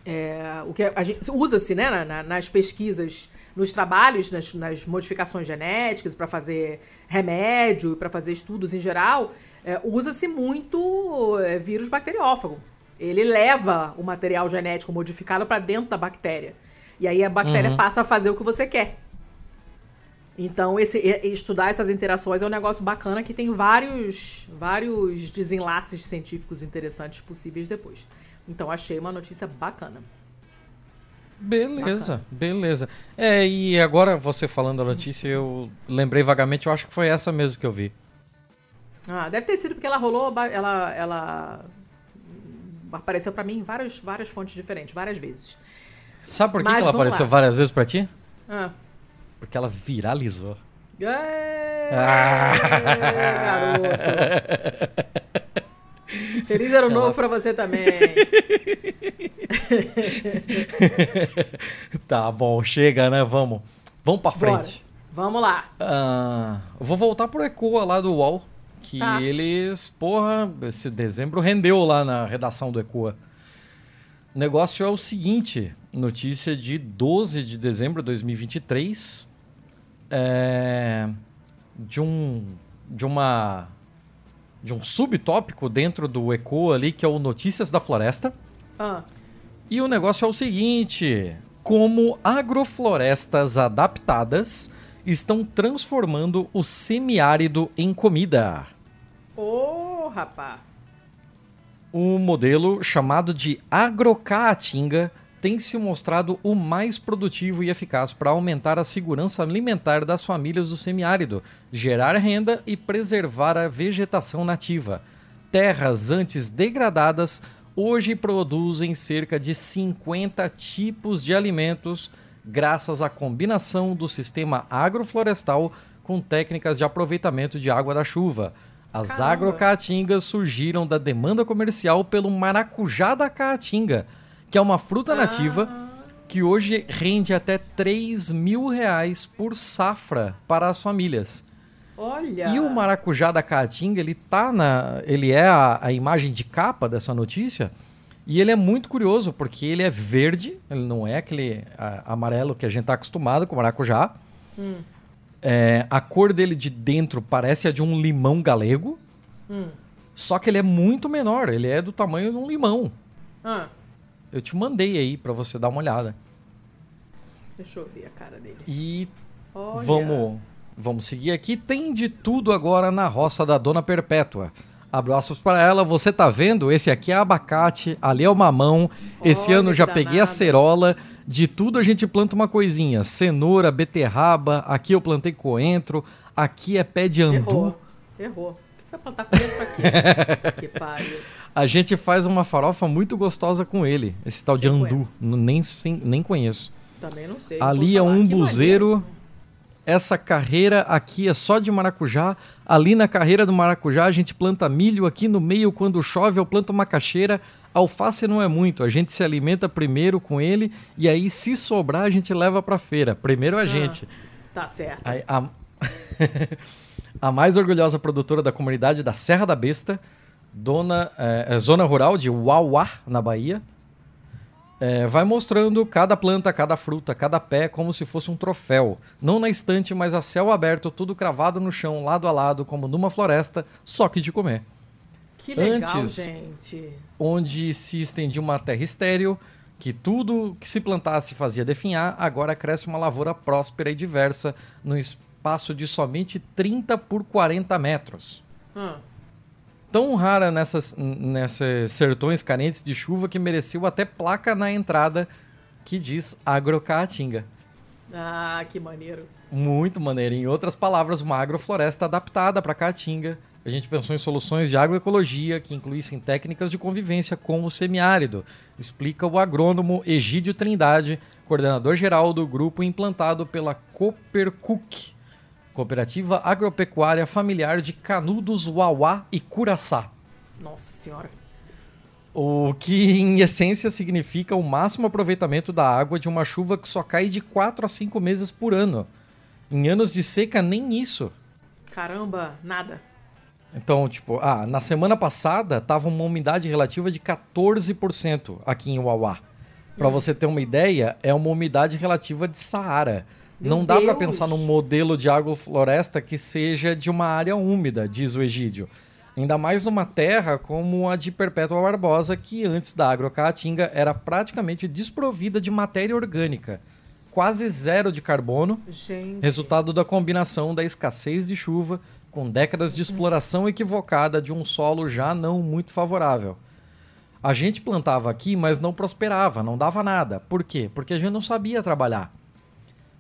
é, o que a gente usa-se né, na- na- nas pesquisas, nos trabalhos, nas, nas modificações genéticas, para fazer remédio, para fazer estudos em geral, é, usa-se muito é, vírus bacteriófago. Ele leva o material genético modificado para dentro da bactéria. E aí a bactéria Uhum. passa a fazer o que você quer. Então, esse, estudar essas interações é um negócio bacana que tem vários, vários desenlaces científicos interessantes possíveis depois. Então, achei uma notícia bacana. Beleza, beleza. É, e agora você falando a notícia, eu lembrei vagamente, eu acho que foi essa mesmo que eu vi. Ah, deve ter sido porque ela rolou, ela, ela apareceu pra mim em várias, várias fontes diferentes, várias vezes. Sabe por que, Mas que ela apareceu lá. várias vezes pra ti? Ah. Porque ela viralizou. É, Ah. garoto. Feliz ano novo pra você também. tá bom, chega, né? Vamos. Vamos pra Bora. frente. Vamos lá. Ah, vou voltar pro Ecoa lá do UOL. Que Tá. eles, porra, esse dezembro rendeu lá na redação do Ecoa. O negócio é o seguinte: notícia de 12 de dezembro de 2023. É, de um de uma de um subtópico dentro do ECO ali que é o Notícias da Floresta. Ah, E o negócio é o seguinte: como agroflorestas adaptadas estão transformando o semiárido em comida. ô, rapá. O modelo chamado de agrocaatinga tem se mostrado o mais produtivo e eficaz para aumentar a segurança alimentar das famílias do semiárido, gerar renda e preservar a vegetação nativa. Terras antes degradadas hoje produzem cerca de 50 tipos de alimentos graças à combinação do sistema agroflorestal com técnicas de aproveitamento de água da chuva. As Caramba. agrocaatingas surgiram da demanda comercial pelo maracujá da caatinga, que é uma fruta nativa que hoje rende até 3 mil reais por safra para as famílias. Olha. E o maracujá da Caatinga, ele tá na. Ele é a, a imagem de capa dessa notícia. E ele é muito curioso, porque ele é verde, ele não é aquele a- amarelo que a gente tá acostumado com o maracujá. Hum. É, a cor dele de dentro parece a de um limão galego. Hum. Só que ele é muito menor, ele é do tamanho de um limão. Ah, Eu te mandei aí pra você dar uma olhada. deixa eu ver a cara dele. E Olha. Vamos, vamos seguir aqui. Tem de tudo agora na roça da Dona Perpétua. Abraços para ela. Você tá vendo? Esse aqui é abacate, ali é o mamão. Esse Olha ano já peguei a cerola. De tudo a gente planta uma coisinha. Cenoura, beterraba. Aqui eu plantei coentro. Aqui é pé de andu. Errou. Errou. O que vai plantar coentro pra quê? que pariu. A gente faz uma farofa muito gostosa com ele. Esse tal de andu. Nem, sem- nem conheço. Também não sei. Ali é um Que buzeiro. Essa carreira aqui é só de maracujá. Ali na carreira do maracujá a gente planta milho. Aqui no meio, quando chove, eu planto macaxeira. Alface não é muito. A gente se alimenta primeiro com ele e aí, se sobrar, a gente leva pra feira. Primeiro a gente. Tá certo. Aí, a... a mais orgulhosa produtora da comunidade da Serra da Besta, dona, é, zona rural de Uauá, na Bahia, é, vai mostrando cada planta, cada fruta, cada pé como se fosse um troféu. Não na estante, mas a céu aberto, tudo cravado no chão, lado a lado, como numa floresta, só que de comer. Que legal, Antes- gente. Onde se estendia uma terra estéril, que tudo que se plantasse fazia definhar, agora cresce uma lavoura próspera e diversa no espaço de somente 30 por 40 metros. Ah, Tão rara nessas, nessas sertões carentes de chuva que mereceu até placa na entrada que diz Agrocaatinga. Ah, que maneiro. Muito maneiro. Em outras palavras, uma agrofloresta adaptada para Caatinga. A gente pensou em soluções de agroecologia que incluíssem técnicas de convivência com o semiárido, explica o agrônomo Egídio Trindade, coordenador geral do grupo implantado pela Coopercook, Cooperativa Agropecuária Familiar de Canudos, Uauá e Curaçá. Nossa senhora. O que, em essência, significa o máximo aproveitamento da água de uma chuva que só cai de 4 a 5 meses por ano. Em anos de seca, nem isso. Caramba, nada. Então, tipo, ah, na semana passada tava uma umidade relativa de 14% aqui em Uauá. Pra você ter uma ideia, é uma umidade relativa de Saara. Meu Não dá pra Deus! pensar num modelo de agrofloresta que seja de uma área úmida, diz o Egídio. Ainda mais numa terra como a de Perpétua Barbosa, que antes da agrocaatinga era praticamente desprovida de matéria orgânica. Quase zero de carbono, Gente. resultado da combinação da escassez de chuva com décadas de exploração equivocada de um solo já não muito favorável. A gente plantava aqui, mas não prosperava, não dava nada. Por quê? Porque a gente não sabia trabalhar.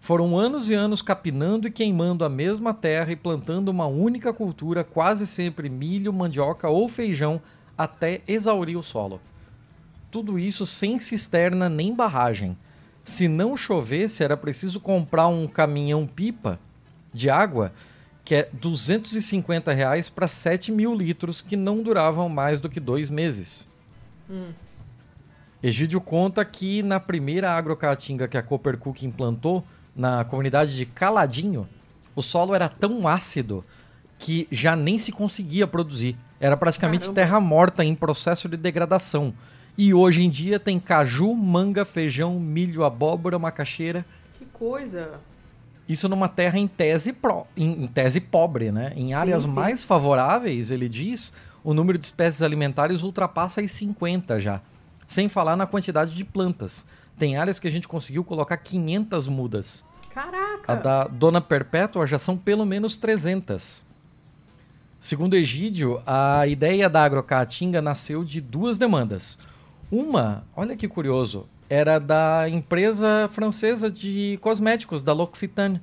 Foram anos e anos capinando e queimando a mesma terra e plantando uma única cultura, quase sempre milho, mandioca ou feijão, até exaurir o solo. Tudo isso sem cisterna nem barragem. Se não chovesse, era preciso comprar um caminhão-pipa de água, que é 250 reais para 7 mil litros, que não duravam mais do que dois meses. Egídio conta que na primeira agrocaatinga que a Coopercook implantou, na comunidade de Caladinho, o solo era tão ácido que já nem se conseguia produzir. Era praticamente Caramba. terra morta em processo de degradação. E hoje em dia tem caju, manga, feijão, milho, abóbora, macaxeira. Que coisa. Isso numa terra em tese, pro, em, em tese pobre, né? Em áreas sim. mais favoráveis, ele diz, o número de espécies alimentares ultrapassa as 50 já. Sem falar na quantidade de plantas. Tem áreas que a gente conseguiu colocar 500 mudas. Caraca! A da Dona Perpétua já são pelo menos 300. Segundo Egídio, a ideia da agrocaatinga nasceu de duas demandas. Uma, olha que curioso, era da empresa francesa de cosméticos, da L'Occitane.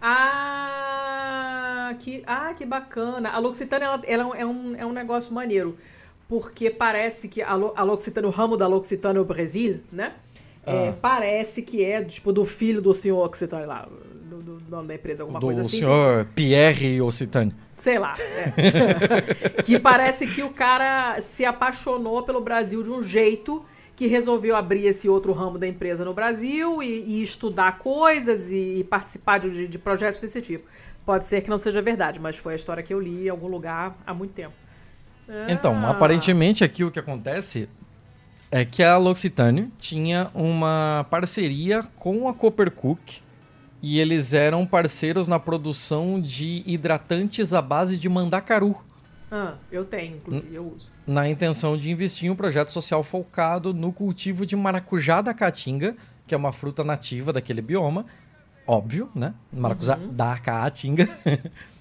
Ah, que, ah, que bacana. A L'Occitane ela, ela é, um, é um negócio maneiro. Porque parece que a, Lo- a L'Occitane, o ramo da L'Occitane no Brasil, né? É, Ah. parece que é tipo do filho do senhor Occitane lá, do, do dono da empresa, alguma do coisa assim. senhor Pierre Occitane. Sei lá. é. que parece que o cara se apaixonou pelo Brasil de um jeito que resolveu abrir esse outro ramo da empresa no Brasil e, e estudar coisas e, e participar de, de projetos desse tipo. Pode ser que não seja verdade, mas foi a história que eu li em algum lugar há muito tempo. Então, Ah. aparentemente aqui o que acontece é que a L'Occitane tinha uma parceria com a Coppercook e eles eram parceiros na produção de hidratantes à base de mandacaru, Ah, eu tenho, inclusive, eu uso. na intenção de investir em um projeto social focado no cultivo de maracujá da caatinga, que é uma fruta nativa daquele bioma, óbvio, né? Maracujá da caatinga.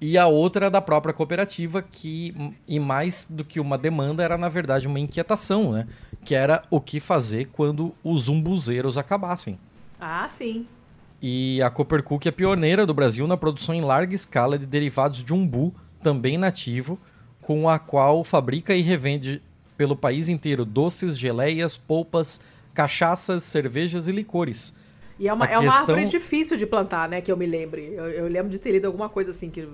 E a outra é da própria cooperativa, que, e mais do que uma demanda, era na verdade uma inquietação, né? Que era o que fazer quando os umbuzeiros acabassem. Ah, sim. E a Coppercook é pioneira do Brasil na produção em larga escala de derivados de umbu, também nativo, com a qual fabrica e revende pelo país inteiro doces, geleias, polpas, cachaças, cervejas e licores. E é uma, A é uma questão- árvore difícil de plantar, né? Que eu me lembre. Eu, eu lembro de ter lido alguma coisa assim, que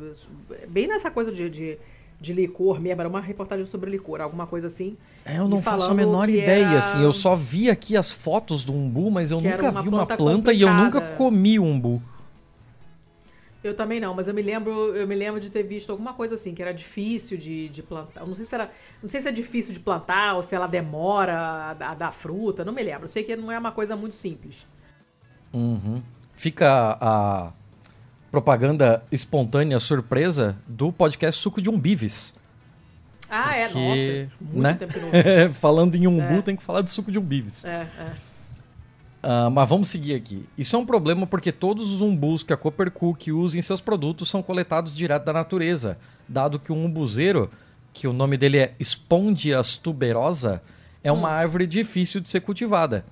bem nessa coisa de, de, de licor mesmo, era uma reportagem sobre licor, alguma coisa assim. É, eu não faço a menor ideia, era- assim. Eu só vi aqui as fotos do umbu, mas eu Que nunca uma vi uma planta planta e eu nunca comi umbu. Eu também não, mas eu me lembro, eu me lembro de ter visto alguma coisa assim, que era difícil de, de plantar. Eu não sei se era. Não sei se é difícil de plantar ou se ela demora a, a dar fruta, não me lembro. Eu sei que não é uma coisa muito simples. Uhum. Fica a propaganda espontânea, surpresa, do podcast Suco de Umbives. Ah, é, nossa. Muito né? não vi. Falando em umbu, É. tem que falar de suco de umbives. É, é. Ah, mas vamos seguir aqui. Isso é um problema porque todos os umbus que a Coppercook usa em seus produtos são coletados direto da natureza, dado que o umbuzeiro, que o nome dele é Spondias tuberosa, é uma árvore difícil de ser cultivada.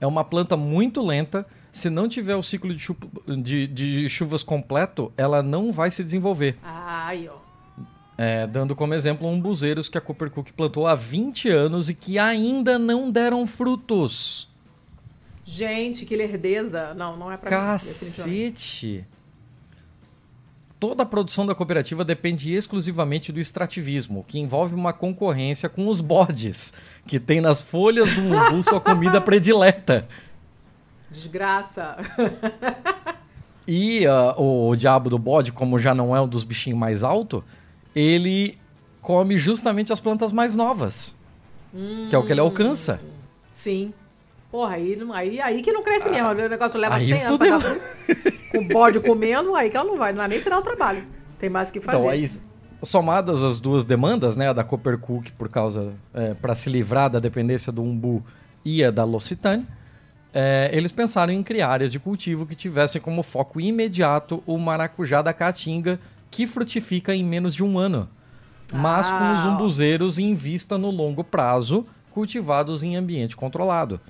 É uma planta muito lenta. Se não tiver o ciclo de, chu- de- de chuvas completo, ela não vai se desenvolver. Ah, aí, ó. É, dando como exemplo umbuzeiros que a Coppercook plantou há 20 anos e que ainda não deram frutos. Gente, que lerdeza. Não, não é pra mim. definitivamente. Cacete! Toda a produção da cooperativa depende exclusivamente do extrativismo, que envolve uma concorrência com os bodes, que tem nas folhas do umbu sua comida predileta. Desgraça. E ah, o, diabo do bode, como já não é um dos bichinhos mais alto, ele come justamente as plantas mais novas, que é o que ele alcança. Sim. Porra, aí, aí, aí que não cresce mesmo. O negócio leva aí 100 anos pra fruto. Com o bode comendo, aí que ela não vai. Não vai nem será o trabalho. Tem mais o que fazer. Então, aí, somadas as duas demandas, né, a da Coppercook por causa para se livrar da dependência do umbu e a da L'Occitane, é, eles pensaram em criar áreas de cultivo que tivessem como foco imediato o maracujá da caatinga, que frutifica em menos de um ano, mas com os Ah, umbuzeiros em vista no longo prazo, cultivados em ambiente controlado.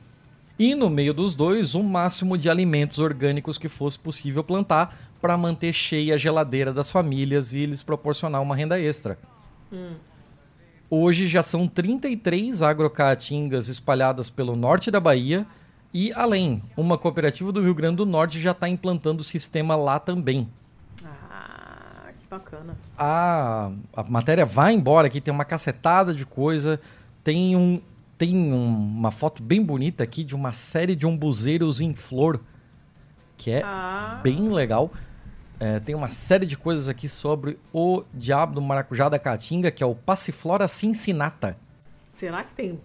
E no meio dos dois, o máximo de alimentos orgânicos que fosse possível plantar para manter cheia a geladeira das famílias e lhes proporcionar uma renda extra. Hoje já são 33 agrocaatingas espalhadas pelo norte da Bahia e, além, uma cooperativa do Rio Grande do Norte já está implantando o sistema lá também. Ah, que bacana. A, a matéria vai embora aqui, tem uma cacetada de coisa. Tem, um, tem um- uma foto bem bonita aqui de uma série de umbuzeiros em flor, que é Ah, bem legal. É, tem uma série de coisas aqui sobre o diabo do maracujá da caatinga, que é o Passiflora cincinata. será que tem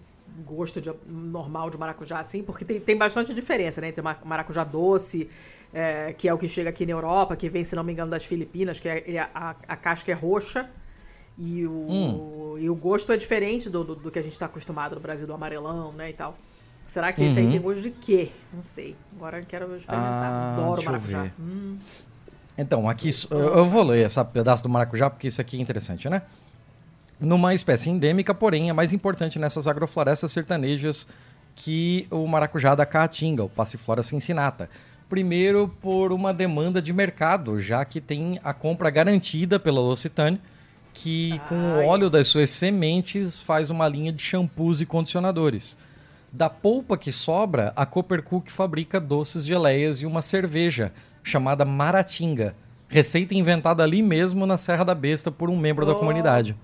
gosto de, normal de maracujá, assim, porque tem, tem bastante diferença, né? Tem maracujá doce, é, que é o que chega aqui na Europa, que vem, se não me engano, das Filipinas, que é, a, a casca é roxa. E o, hum. e o gosto é diferente do, do, do que a gente está acostumado no Brasil, do amarelão, né, e tal. Será que uhum. esse aí uhum. tem gosto de quê? Não sei. Agora eu quero experimentar. Ah, Adoro maracujá. Hum. Então, aqui eu vou ler esse pedaço do maracujá porque isso aqui é interessante, né? Numa espécie endêmica, porém, é mais importante nessas agroflorestas sertanejas que o maracujá da caatinga, o Passiflora cincinata. Primeiro, por uma demanda de mercado, já que tem a compra garantida pela L'Occitane, que Ai. com o óleo das suas sementes faz uma linha de shampoos e condicionadores. Da polpa que sobra, a Coppercook fabrica doces geleias e uma cerveja chamada Maratinga, receita inventada ali mesmo na Serra da Besta por um membro oh. da comunidade.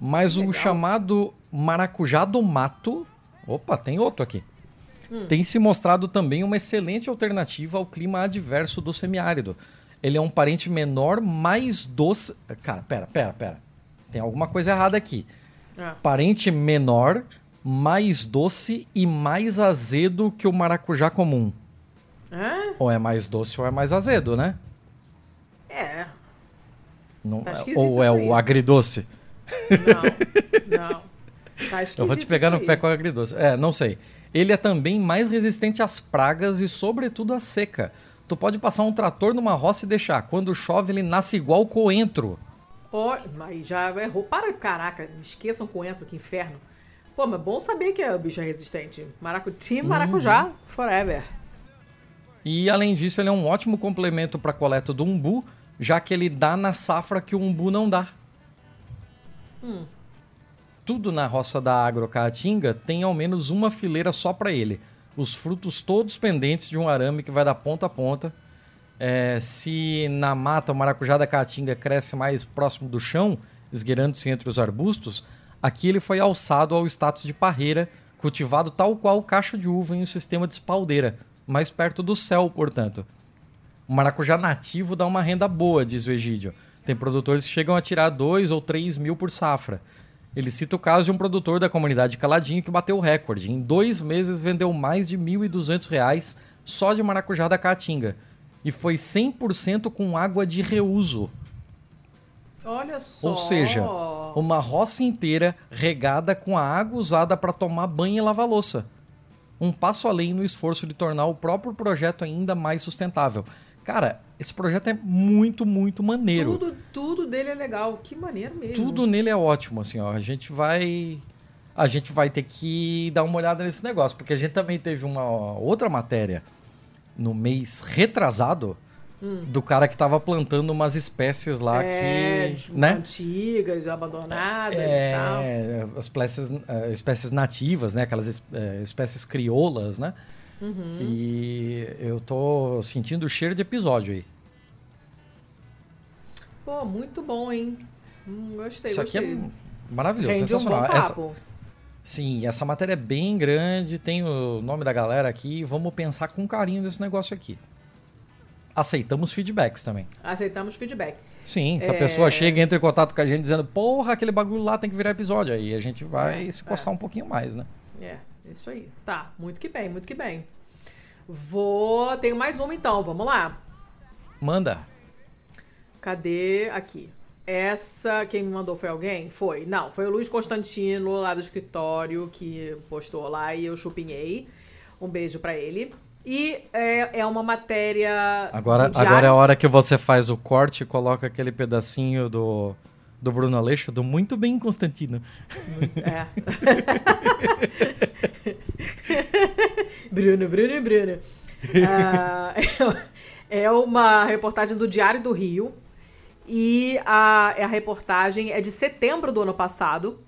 Mas o chamado maracujá do mato, opa, tem outro aqui hum. tem se mostrado também uma excelente alternativa ao clima adverso do semiárido. Ele é um parente menor, mais doce. Cara, pera, pera, pera. Tem alguma coisa errada aqui. Ah. Parente menor, mais doce e mais azedo que o maracujá comum. É? Ou é mais doce ou é mais azedo, né? É. Não, tá ou é o agridoce? Não, não. Tá Eu vou te pegar no pé com o agridoce. É, não sei ele é também mais resistente às pragas e, sobretudo, à seca. Tu pode passar um trator numa roça e deixar. Quando chove, ele nasce igual coentro. Oh, mas já errou. Para, caraca, esqueçam coentro, que inferno. Pô, mas bom saber que o bicho é resistente. Maracuti, maracujá, uhum. forever. E além disso, ele é um ótimo complemento para a coleta do umbu, já que ele dá na safra que o umbu não dá. Hum tudo na roça da Agrocaatinga tem ao menos uma fileira só para ele. Os frutos todos pendentes de um arame que vai da ponta a ponta. É, se na mata o maracujá da caatinga cresce mais próximo do chão, esgueirando-se entre os arbustos, aqui ele foi alçado ao status de parreira, cultivado tal qual o cacho de uva em um sistema de espaldeira, mais perto do céu, portanto. O maracujá nativo dá uma renda boa, diz o Egídio. Tem produtores que chegam a tirar 2 ou 3 mil por safra. Ele cita o caso de um produtor da comunidade Caladinho que bateu o recorde. Em dois meses vendeu mais de R$ 1.200 só de maracujá da Caatinga. E foi 100% com água de reuso. Olha só. Ou seja, uma roça inteira regada com a água usada para tomar banho e lavar louça. Um passo além no esforço de tornar o próprio projeto ainda mais sustentável. Cara, esse projeto é muito, muito maneiro. Tudo, tudo dele é legal. Que maneiro mesmo. Tudo nele é ótimo, assim, ó. A gente vai. A gente vai ter que dar uma olhada nesse negócio, porque a gente também teve uma outra matéria no mês retrasado hum. do cara que estava plantando umas espécies lá é, que. Né? Antigas, abandonadas é, e tal. As espécies, uh, espécies nativas, né? Aquelas uh, espécies crioulas, né? Uhum. E eu tô sentindo o cheiro de episódio aí. Pô, muito bom, hein? Hum, gostei, Isso gostei. aqui é maravilhoso, Rende sensacional. Um essa, sim, essa matéria é bem grande, tem o nome da galera aqui. Vamos pensar com carinho nesse negócio aqui. Aceitamos feedbacks também. Aceitamos feedback. Sim, se é... a pessoa chega e entra em contato com a gente dizendo, porra, aquele bagulho lá tem que virar episódio, aí a gente vai é, se coçar é. um pouquinho mais, né? É. Isso aí. Tá, muito que bem, muito que bem. Vou. Tenho mais uma então, vamos lá. Manda. Cadê? Aqui. Essa, quem me mandou foi alguém? Foi. Não, foi o Luiz Constantino, lá do escritório, que postou lá e eu chupinhei. Um beijo para ele. E é, é uma matéria. Agora, agora é a hora que você faz o corte e coloca aquele pedacinho do do Bruno Aleixo, do Muito Bem Constantino. É. Bruno, Bruno, Bruno. Uh, é uma reportagem do Diário do Rio. E a, a reportagem é de setembro do ano passado.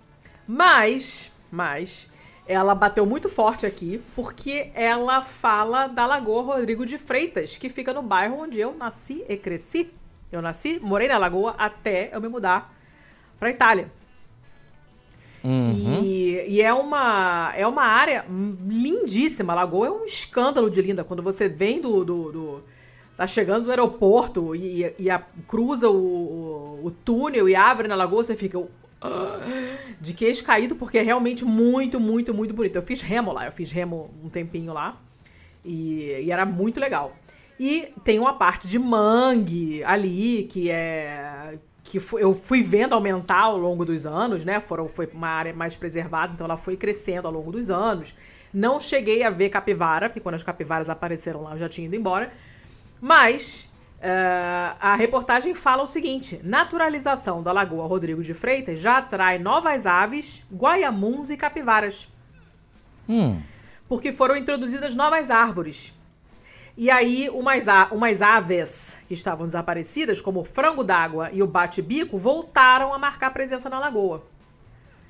Mas, mas, ela bateu muito forte aqui, porque ela fala da Lagoa Rodrigo de Freitas, que fica no bairro onde eu nasci e cresci. Eu nasci, morei na Lagoa até eu me mudar para Itália. Uhum. E, e, é, uma, é uma área lindíssima. A Lagoa é um escândalo de linda. Quando você vem do. do, do tá chegando do aeroporto e, e a, cruza o, o, o, túnel e abre na lagoa, você fica. De queixo caído, porque é realmente muito, muito, muito bonito. Eu fiz remo lá, eu fiz remo um tempinho lá. E, e era muito legal. E tem uma parte de mangue ali, que é. Que eu fui vendo aumentar ao longo dos anos, né? Foram, foi uma área mais preservada, então ela foi crescendo ao longo dos anos. Não cheguei a ver capivara, porque quando as capivaras apareceram lá eu já tinha ido embora. Mas uh, a reportagem fala o seguinte: naturalização da Lagoa Rodrigo de Freitas já atrai novas aves, guaiamuns e capivaras. Hum. Porque foram introduzidas novas árvores. E aí, umas, umas aves que estavam desaparecidas, como o frango d'água e o bate-bico, voltaram a marcar presença na lagoa.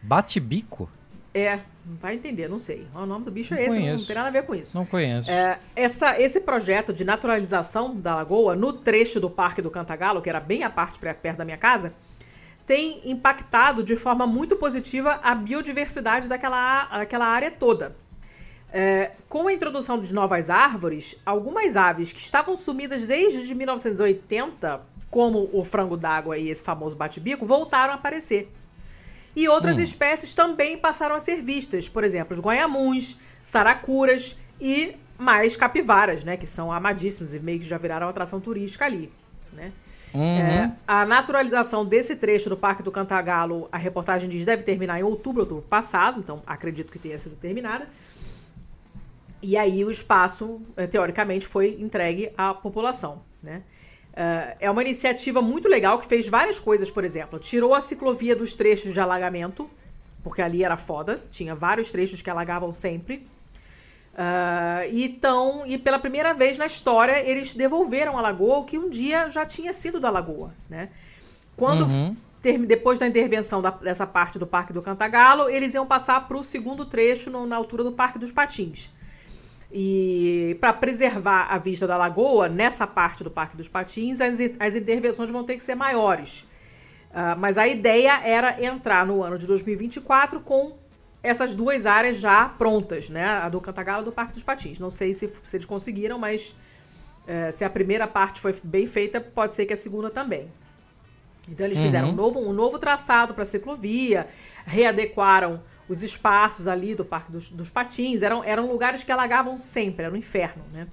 Bate-bico? É, vai entender, não sei. O nome do bicho é não esse, conheço. não tem nada a ver com isso. Não conheço. É, essa, esse projeto de naturalização da lagoa, no trecho do Parque do Cantagalo, que era bem a parte perto da minha casa, tem impactado de forma muito positiva a biodiversidade daquela, daquela área toda. É, com a introdução de novas árvores, algumas aves que estavam sumidas desde 1980, como o frango d'água e esse famoso bate-bico, voltaram a aparecer. E outras hum. espécies também passaram a ser vistas, por exemplo, os guanhamuns, saracuras e mais capivaras, né, que são amadíssimos e meio que já viraram atração turística ali, né? Uhum. É, a naturalização desse trecho do Parque do Cantagalo, a reportagem diz, deve terminar em outubro do passado, então acredito que tenha sido terminada. E aí o espaço, eh, teoricamente, foi entregue à população, né? Uh, é uma iniciativa muito legal que fez várias coisas, por exemplo. Tirou a ciclovia dos trechos de alagamento, porque ali era foda, tinha vários trechos que alagavam sempre. Uh, e, tão, e pela primeira vez na história, eles devolveram a lagoa o que um dia já tinha sido da lagoa. Né? Quando, uhum. ter, depois da intervenção da, dessa parte do Parque do Cantagalo, eles iam passar para o segundo trecho no, na altura do Parque dos Patins. E para preservar a vista da lagoa, nessa parte do Parque dos Patins, as, as intervenções vão ter que ser maiores. Uh, mas a ideia era entrar no ano de 2024 com essas duas áreas já prontas, né? A do Cantagalo e do Parque dos Patins. Não sei se, se eles conseguiram, mas uh, se a primeira parte foi bem feita, pode ser que a segunda também. Então eles uhum. fizeram um novo, um novo traçado para a ciclovia, readequaram os espaços ali do Parque dos, dos, Patins eram, eram lugares que alagavam sempre, era um inferno, né?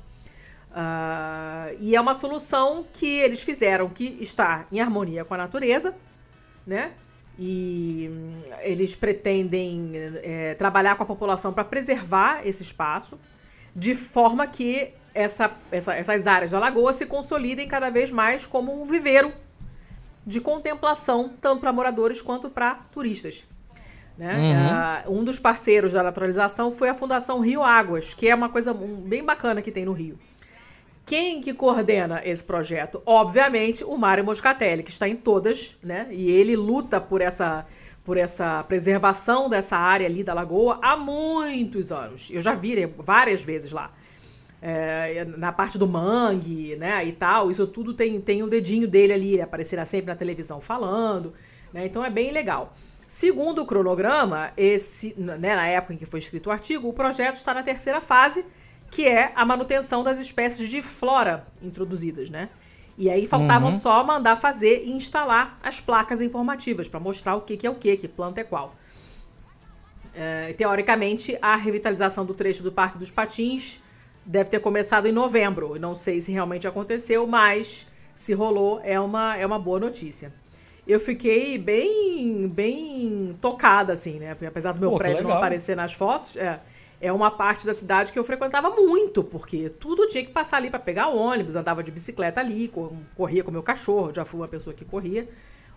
Uh, e é uma solução que eles fizeram que está em harmonia com a natureza, né? E hum, eles pretendem é, trabalhar com a população para preservar esse espaço, de forma que essa, essa, essas áreas da lagoa se consolidem cada vez mais como um viveiro de contemplação, tanto para moradores quanto para turistas. Né? Uhum. Uh, um dos parceiros da naturalização foi a Fundação Rio Águas, que é uma coisa bem bacana que tem no Rio. Quem que coordena esse projeto? Obviamente, o Mário Moscatelli, que está em todas, né? E ele luta por essa, por essa preservação dessa área ali da lagoa há muitos anos. Eu já vi várias vezes lá. É, na parte do mangue, né, e tal, isso tudo tem, tem o um dedinho dele ali, aparecerá sempre na televisão falando, né, então é bem legal. Segundo o cronograma, esse, né, na época em que foi escrito o artigo, o projeto está na terceira fase, que é a manutenção das espécies de flora introduzidas, né? E aí faltavam uhum. só mandar fazer e instalar as placas informativas para mostrar o que, que é o que, que planta é qual. É, teoricamente, a revitalização do trecho do Parque dos Patins deve ter começado em novembro. Não sei se realmente aconteceu, mas se rolou, é uma, é uma boa notícia eu fiquei bem, bem tocada, assim, né? Porque apesar do meu Pô, prédio não aparecer nas fotos, é, é uma parte da cidade que eu frequentava muito, porque tudo tinha que passar ali para pegar ônibus, andava de bicicleta ali, corria com meu cachorro, já fui uma pessoa que corria,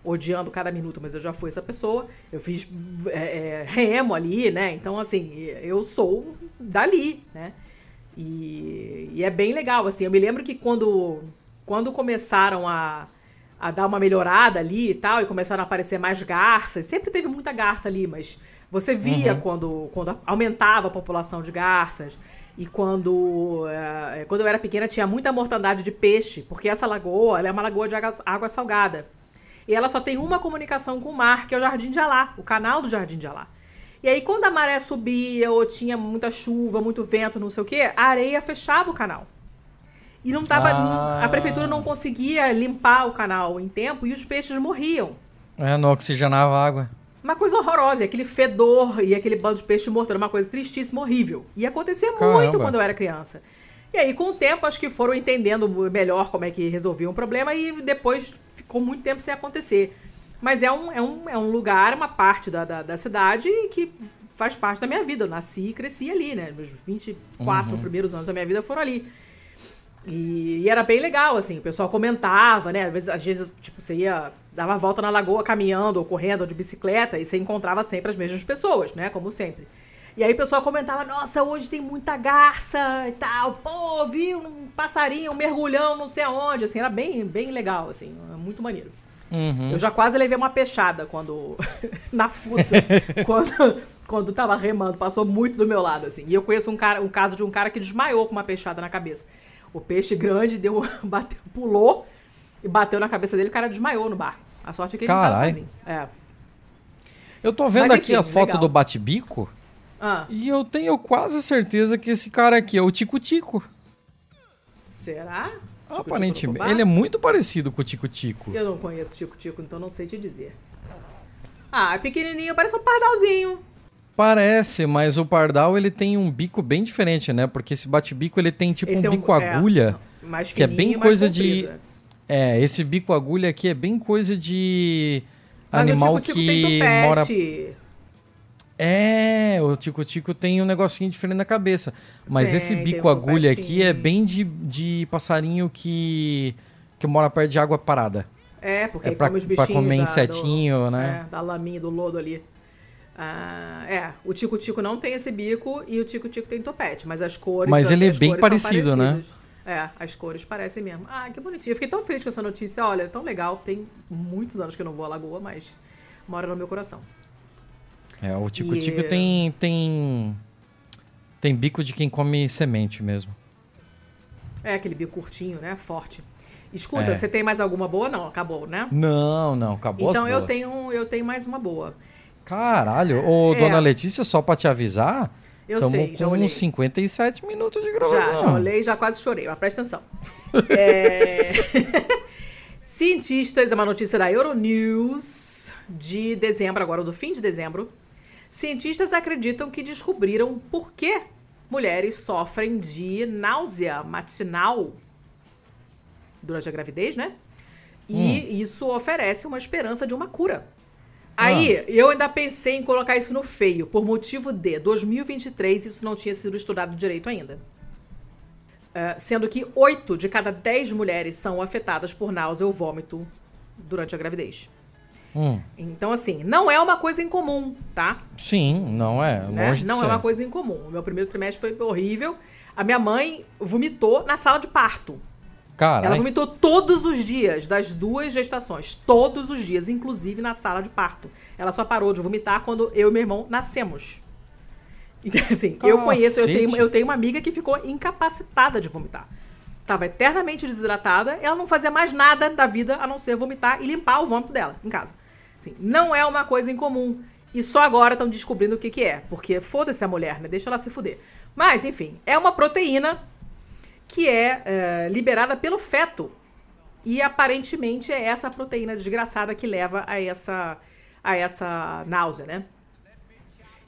odiando cada minuto, mas eu já fui essa pessoa. Eu fiz é, é, remo ali, né? Então, assim, eu sou dali, né? E, e é bem legal, assim. Eu me lembro que quando, quando começaram a a dar uma melhorada ali e tal, e começaram a aparecer mais garças. Sempre teve muita garça ali, mas você via uhum. quando, quando aumentava a população de garças. E quando, uh, quando eu era pequena tinha muita mortandade de peixe, porque essa lagoa é uma lagoa de água, água, salgada. E ela só tem uma comunicação com o mar, que é o Jardim de Alá, o canal do Jardim de Alá. E aí, quando a maré subia ou tinha muita chuva, muito vento, não sei o quê, a areia fechava o canal. E não tava. Ah. A prefeitura não conseguia limpar o canal em tempo e os peixes morriam. É, não oxigenava a água. Uma coisa horrorosa, aquele fedor e aquele bando de peixe morto, era uma coisa tristíssima, horrível. E acontecia Caramba. muito quando eu era criança. E aí, com o tempo, acho que foram entendendo melhor como é que resolviam o problema e depois ficou muito tempo sem acontecer. Mas é um, é um, é um lugar, uma parte da, da, da cidade que faz parte da minha vida. Eu nasci e cresci ali, né? Meus 24 primeiros anos da minha vida foram ali. E, e era bem legal, assim, o pessoal comentava, né? Às vezes, às vezes, tipo, você ia, dava a volta na lagoa caminhando, ou correndo, ou de bicicleta, e você encontrava sempre as mesmas pessoas, né? Como sempre. E aí o pessoal comentava, nossa, hoje tem muita garça e tal, pô, vi um passarinho, um mergulhão, não sei aonde, assim, era bem, bem legal, assim, muito maneiro. Uhum. Eu já quase levei uma peixada quando. na fuça. quando, quando tava remando. Passou muito do meu lado, assim. E eu conheço um, cara, um caso de um cara que desmaiou com uma peixada na cabeça. O peixe grande deu, bateu, pulou e bateu na cabeça dele, o cara desmaiou no barco. A sorte é que ele não tava Carai. sozinho. É. Eu tô vendo Mas, aqui enfim, as fotos do Bate-Bico Ah, e eu tenho quase certeza que esse cara aqui é o Tico Tico. será? Tico-tico do Aparentemente. Ele é muito parecido com o Tico Tico. Eu não conheço Tico Tico, então não sei te dizer. Ah, é pequenininho, parece um pardalzinho. Parece, mas o Pardal ele tem um bico bem diferente, né? Porque esse Bate-Bico ele tem tipo Esse um tem um- bico é. agulha. Que é bem coisa de- comprido. É, esse bico agulha aqui é bem coisa de Mas animal o Tico Tico tem que tupete. mora É, o Tico Tico tem um negocinho diferente na cabeça. Mas Tem, esse tem bico um agulha aqui é bem de, de passarinho que, que mora perto de água parada. É, porque É pra, come os pra bichinhos comer da- insetinho, do, né? é, da laminha, do lodo ali. Ah, é, o Tico Tico não tem esse bico e o Tico Tico tem topete, mas as cores... Mas ele é as bem parecido, né? É, as cores parecem mesmo. Ah, que bonitinho. Eu fiquei tão feliz com essa notícia. Olha, tão legal. Tem muitos anos que eu não vou à Lagoa, mas mora no meu coração. É, o Tico E- Tico tem, tem. Tem bico de quem come semente mesmo. É, aquele bico curtinho, né? Forte. Escuta, É. você tem mais alguma boa? Não, acabou, né? Não, não, acabou então eu tenho, eu tenho mais uma boa. Caralho, ô É. dona Letícia, só pra te avisar, Eu estamos sei, já com uns 57 minutos de Já, gravação. já olhei, já quase chorei, mas presta atenção. É... Cientistas, é uma notícia da Euronews de dezembro, agora do fim de dezembro. Cientistas acreditam que descobriram por que mulheres sofrem de náusea matinal durante a gravidez, né? E isso oferece uma esperança de uma cura. Aí, eu ainda pensei em colocar isso no feio, por motivo de 2023 isso não tinha sido estudado direito ainda. Ah, sendo que 8 de cada 10 mulheres são afetadas por náusea ou vômito durante a gravidez. Hum, Então, assim, não é uma coisa incomum, tá? sim, não é. né? Longe Não ser. é uma coisa incomum. O meu primeiro trimestre foi horrível. A minha mãe vomitou na sala de parto. Ela vomitou todos os dias das duas gestações. Todos os dias, inclusive na sala de parto. Ela só parou de vomitar quando eu e meu irmão nascemos. Então, assim, eu conheço, eu Cacete. tenho, eu tenho uma amiga que ficou incapacitada de vomitar. Tava eternamente desidratada, ela não fazia mais nada da vida a não ser vomitar e limpar o vômito dela em casa. Assim, não é uma coisa incomum. E só agora estão descobrindo o que, que é. Porque foda-se a mulher, né? Deixa ela se fuder. Mas, enfim, é uma proteína que é, é, liberada pelo feto. E aparentemente é essa proteína desgraçada que leva a essa, a essa náusea, né?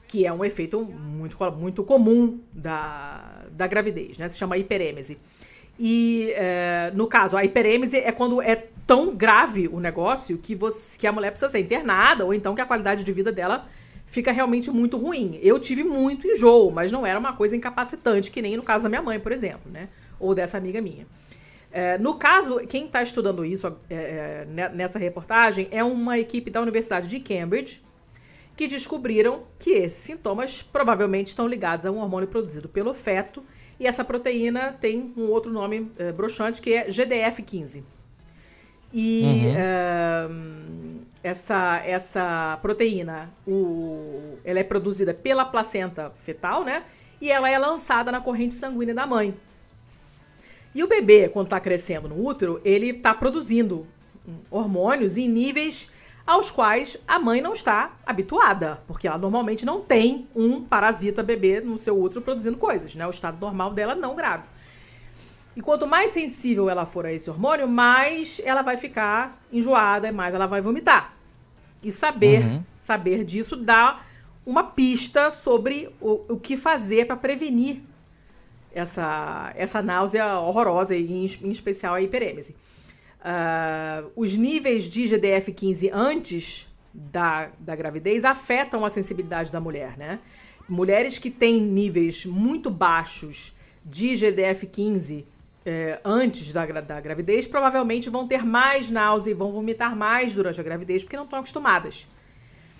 Que é um efeito muito, muito comum da, da gravidez, né? Se chama hiperêmese. E é, no caso, a hiperêmese é quando é tão grave o negócio que, você, que a mulher precisa ser internada, ou então que a qualidade de vida dela fica realmente muito ruim. Eu tive muito enjoo, mas não era uma coisa incapacitante, que nem no caso da minha mãe, por exemplo, né? Ou dessa amiga minha. É, no caso, quem está estudando isso é, é, nessa reportagem é uma equipe da Universidade de Cambridge que descobriram que esses sintomas provavelmente estão ligados a um hormônio produzido pelo feto e essa proteína tem um outro nome é, broxante que é GDF15. E Uhum. é, essa, essa proteína, o, ela é produzida pela placenta fetal, né? E ela é lançada na corrente sanguínea da mãe. E o bebê, quando está crescendo no útero, ele está produzindo hormônios em níveis aos quais a mãe não está habituada, porque ela normalmente não tem um parasita bebê no seu útero produzindo coisas, né? O estado normal dela não grave. E quanto mais sensível ela for a esse hormônio, mais ela vai ficar enjoada, mais ela vai vomitar. E saber, uhum. saber disso dá uma pista sobre o, o que fazer para prevenir essa, essa náusea horrorosa, e em, em especial a hiperêmese. Uh, os níveis de GDF-15 antes da, da gravidez afetam a sensibilidade da mulher, né? Mulheres que têm níveis muito baixos de GDF-15 eh, antes da, da gravidez provavelmente vão ter mais náusea e vão vomitar mais durante a gravidez porque não estão acostumadas.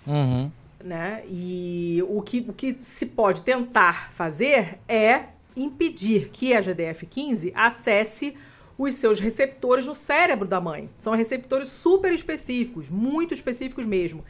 Uhum. Né? E o que, o que se pode tentar fazer é impedir que a GDF-15 acesse os seus receptores no cérebro da mãe. São receptores super específicos, muito específicos mesmo.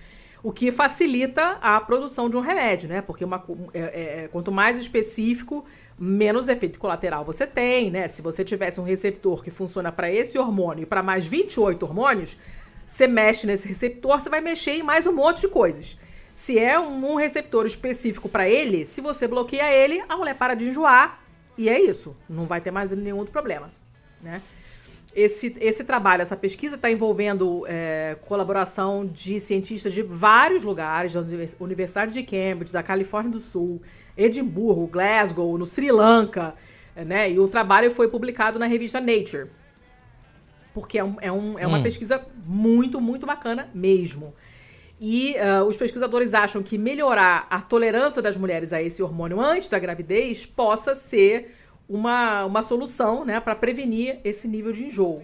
O que facilita a produção de um remédio, né? Porque uma, é, é, é quanto mais específico, menos efeito colateral você tem, né? Se você tivesse um receptor que funciona para esse hormônio e para mais 28 hormônios, você mexe nesse receptor, você vai mexer em mais um monte de coisas. Se é um, receptor específico para ele, se você bloqueia ele, a mulher para de enjoar e é isso. Não vai ter mais nenhum outro problema. Né? Esse, esse trabalho, essa pesquisa está envolvendo é, colaboração de cientistas de vários lugares, da Universidade de Cambridge, da Califórnia do Sul, Edimburgo, Glasgow, no Sri Lanka, né? E o trabalho foi publicado na revista Nature. Porque é, um, é, um, é uma hum. pesquisa muito, muito bacana mesmo. E uh, os pesquisadores acham que melhorar a tolerância das mulheres a esse hormônio antes da gravidez possa ser uma, uma solução né, para prevenir esse nível de enjoo.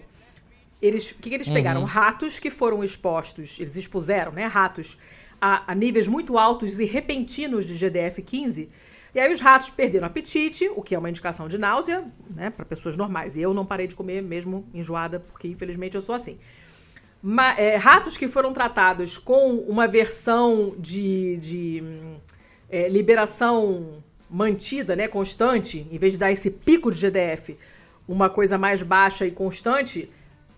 Eles, o que, que eles uhum. pegaram? Ratos que foram expostos, eles expuseram né, ratos a, a níveis muito altos e repentinos de GDF-15. E aí os ratos perderam apetite, o que é uma indicação de náusea, né, para pessoas normais. E eu não parei de comer mesmo enjoada, porque infelizmente eu sou assim. Ma, é, ratos que foram tratados com uma versão de, de é, liberação mantida, né, constante, em vez de dar esse pico de GDF, uma coisa mais baixa e constante,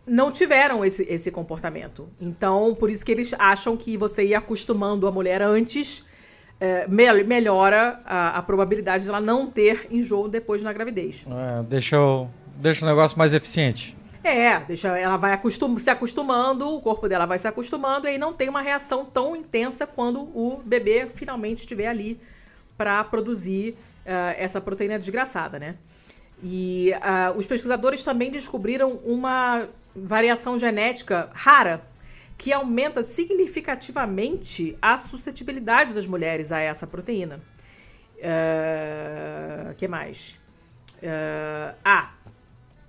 não tiveram esse, esse comportamento. Então, por isso que eles acham que você ir acostumando a mulher antes é, me melhora a, a, probabilidade de ela não ter enjoo depois na gravidez. É, deixa, deixa o negócio mais eficiente. É, deixa, ela vai acostum, se acostumando, o corpo dela vai se acostumando e aí não tem uma reação tão intensa quando o bebê finalmente estiver ali para produzir uh, essa proteína desgraçada, né? E uh, os pesquisadores também descobriram uma variação genética rara que aumenta significativamente a suscetibilidade das mulheres a essa proteína. O uh, que mais? Uh, ah,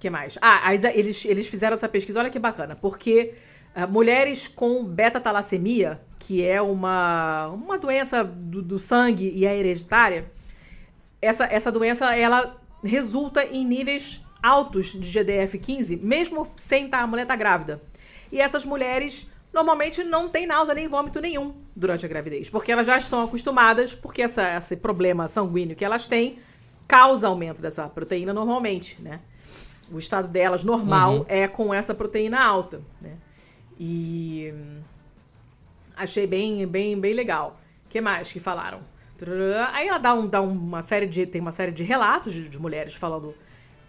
que mais? Ah, eles, eles fizeram essa pesquisa, olha que bacana, porque uh, mulheres com beta-talassemia que é uma, uma doença do, do sangue e é hereditária, essa, essa doença ela resulta em níveis altos de GDF-15, mesmo sem estar, a mulher tá grávida. E essas mulheres normalmente não têm náusea nem vômito nenhum durante a gravidez, porque elas já estão acostumadas, porque essa, esse problema sanguíneo que elas têm causa aumento dessa proteína normalmente, né? O estado delas normal uhum. é com essa proteína alta, né? E Achei bem, bem, bem legal. O que mais que falaram? Aí ela dá, um, dá uma série de. Tem uma série de relatos de, de mulheres falando.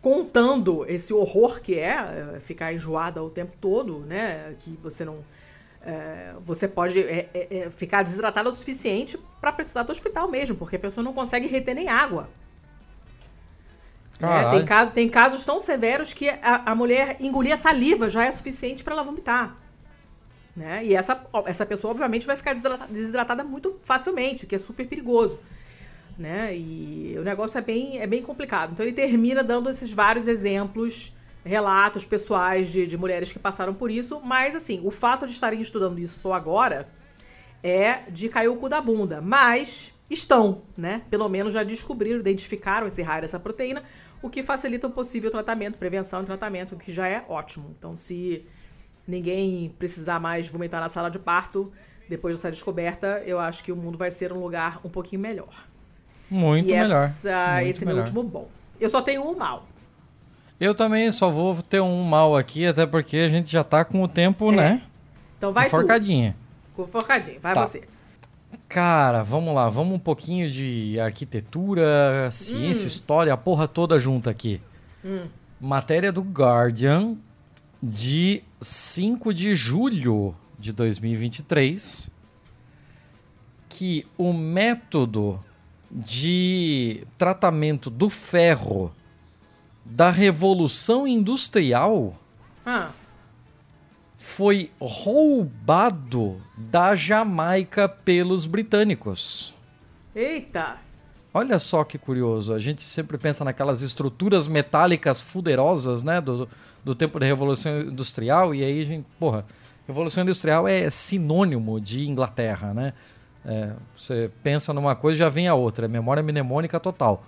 Contando esse horror que é, é ficar enjoada o tempo todo, né? Que você não. É, você pode é, é ficar desidratada o suficiente para precisar do hospital mesmo, porque a pessoa não consegue reter nem água. É, tem, caso, tem casos tão severos que a, a mulher engolir a saliva já é suficiente para ela vomitar. Né? E essa, essa pessoa, obviamente, vai ficar desidratada, desidratada muito facilmente, o que é super perigoso. Né? E o negócio é bem, é bem complicado. Então ele termina dando esses vários exemplos, relatos pessoais de, de mulheres que passaram por isso, mas assim, o fato de estarem estudando isso só agora é de cair o cu da bunda. Mas estão, né? Pelo menos já descobriram, identificaram esse raio dessa proteína, o que facilita um possível tratamento, prevenção e tratamento, o que já é ótimo. Então, se ninguém precisar mais vomitar na sala de parto depois dessa descoberta, eu acho que o mundo vai ser um lugar um pouquinho melhor. Muito e melhor. Essa, Muito esse é meu último bom. Eu só tenho um mal. Eu também só vou ter um mal aqui, até porque a gente já tá com o tempo, é. né? Então vai Forcadinha. Com forcadinha. Vai tá. você. Cara, vamos lá. Vamos um pouquinho de arquitetura, ciência, hum. história, a porra toda junta aqui. Hum. Matéria do Guardian de 5 de julho de 2023 que o método de tratamento do ferro da Revolução Industrial Ah, foi roubado da Jamaica pelos britânicos. eita. Olha só que curioso, a gente sempre pensa naquelas estruturas metálicas fuderosas, né, do, do tempo da Revolução Industrial, e aí a gente, porra, Revolução Industrial é sinônimo de Inglaterra, né? É, você pensa numa coisa já vem a outra, é memória mnemônica total.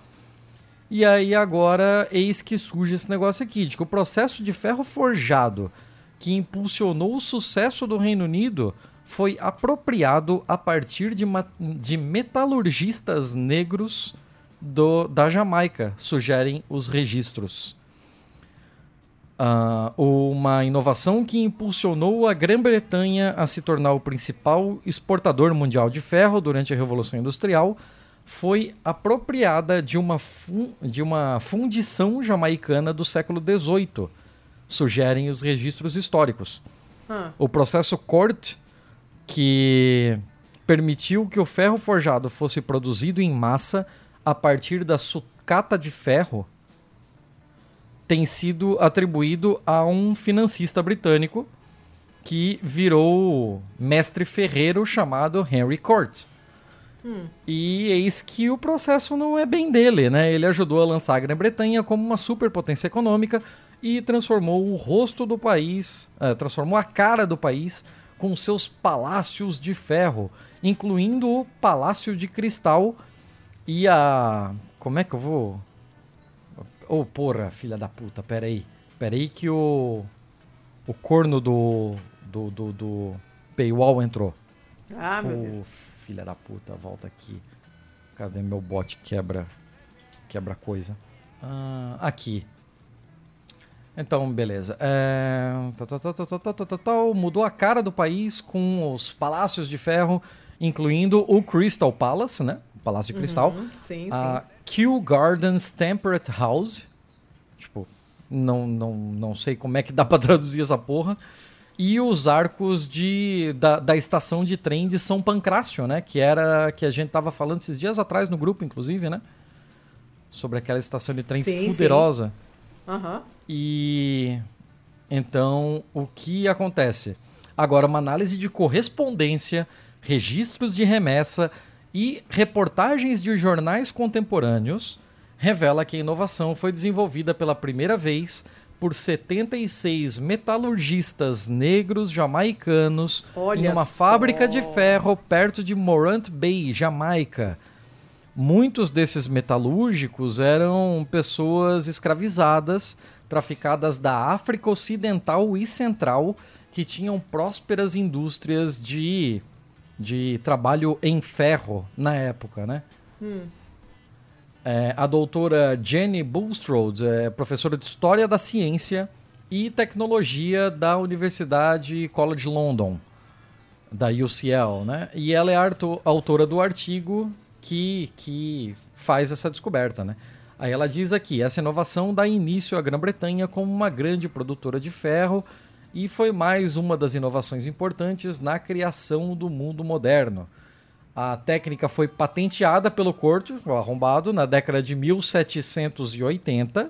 E aí agora, eis que surge esse negócio aqui, de que o processo de ferro forjado que impulsionou o sucesso do Reino Unido foi apropriado a partir de, de metalurgistas negros do, da Jamaica, sugerem os registros. Ah, uma inovação que impulsionou a Grã-Bretanha a se tornar o principal exportador mundial de ferro durante a Revolução Industrial foi apropriada de uma, de uma fundição jamaicana do século XVIII, sugerem os registros históricos. Ah, O processo Cort, que permitiu que o ferro forjado fosse produzido em massa a partir da sucata de ferro, tem sido atribuído a um financista britânico que virou mestre ferreiro chamado Henry Cort. E eis que o processo não é bem dele, né? Ele ajudou a lançar a Grã-Bretanha como uma superpotência econômica e transformou o rosto do país, eh, transformou a cara do país com seus palácios de ferro, incluindo o Palácio de Cristal e a. Como é que eu vou. Ô, porra, filha da puta, peraí. Peraí que o. O corno do. Do, do, do Paywall entrou. ah meu Ô, Deus. filha da puta, volta aqui. Cadê meu bot quebra quebra coisa? Ah, aqui. Então, beleza. É... Tá, tá, tá, Mudou a cara do país com os palácios de ferro, incluindo o Crystal Palace, né? Palácio de Cristal. Uhum, sim, a sim. Kew Gardens Temperate House. Tipo, não, não, não sei como é que dá pra traduzir essa porra. E os arcos de, da, da estação de trem de São Pancrácio, né? Que era que a gente tava falando esses dias atrás no grupo, inclusive, né? Sobre aquela estação de trem sim, fuderosa. Sim Aham. E então o que acontece? Agora, uma análise de correspondência, registros de remessa e reportagens de jornais contemporâneos revela que a inovação foi desenvolvida pela primeira vez por 76 metalurgistas negros jamaicanos Olha em uma só. fábrica de ferro perto de Morant Bay, Jamaica. Muitos desses metalúrgicos eram pessoas escravizadas, traficadas da África Ocidental e Central, que tinham prósperas indústrias de, de trabalho em ferro na época, né? É, a doutora Jenny Bulstrode é professora de História da Ciência e Tecnologia da Universidade College London, da UCL, né? E ela é autora do artigo que, que faz essa descoberta, né? Aí ela diz aqui, essa inovação dá início à Grã-Bretanha como uma grande produtora de ferro e foi mais uma das inovações importantes na criação do mundo moderno. A técnica foi patenteada pelo Corto, o arrombado, na década de 1780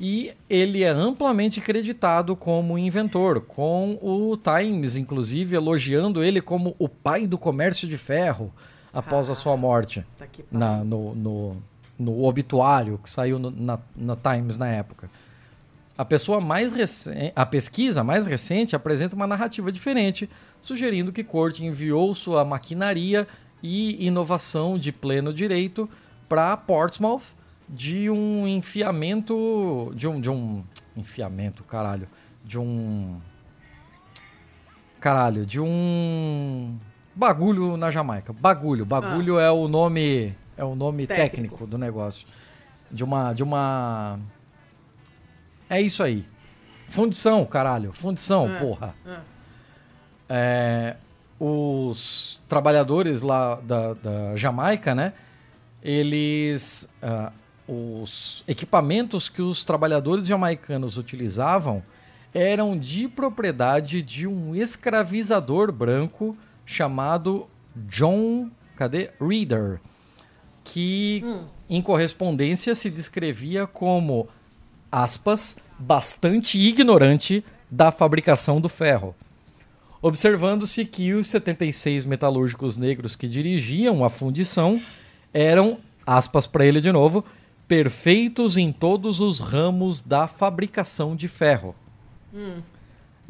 e ele é amplamente creditado como inventor, com o Times, inclusive, elogiando ele como o pai do comércio de ferro após a sua morte Tá na- no, no, no obituário que saiu no, na, na Times na época. A pessoa mais recente, a pesquisa mais recente apresenta uma narrativa diferente, sugerindo que Cort enviou sua maquinaria e inovação de pleno direito para Portsmouth de um enfiamento de um de um enfiamento, caralho, de um caralho, de um bagulho na Jamaica. Bagulho, bagulho é o nome é o nome Ah. Técnico. técnico do negócio. De uma de uma é isso aí. Fundição, caralho. Fundição, É, porra. é. É, os trabalhadores lá da, da Jamaica, né? Eles. ah, os equipamentos que os trabalhadores jamaicanos utilizavam eram de propriedade de um escravizador branco chamado John, cadê? Reader, que em correspondência se descrevia como aspas, bastante ignorante da fabricação do ferro. Observando-se que os 76 metalúrgicos negros que dirigiam a fundição eram, aspas para ele de novo, perfeitos em todos os ramos da fabricação de ferro.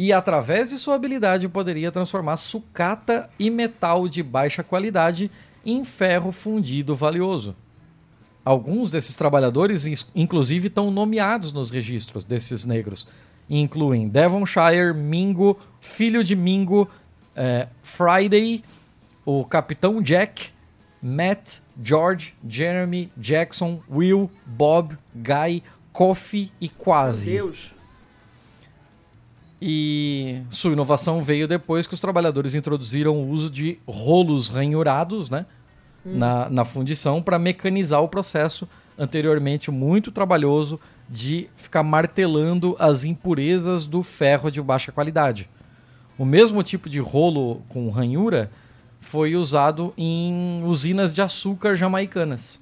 E através de sua habilidade poderia transformar sucata e metal de baixa qualidade em ferro fundido valioso. Alguns desses trabalhadores, inclusive, estão nomeados nos registros desses negros. Incluem Devonshire, Mingo, Filho de Mingo, eh, Friday, o Capitão Jack, Matt, George, Jeremy, Jackson, Will, Bob, Guy, Coffee e Meu Quasi. Deus. E sua inovação veio depois que os trabalhadores introduziram o uso de rolos ranhurados né, na, na fundição para mecanizar o processo anteriormente muito trabalhoso de ficar martelando as impurezas do ferro de baixa qualidade. O mesmo tipo de rolo com ranhura foi usado em usinas de açúcar jamaicanas.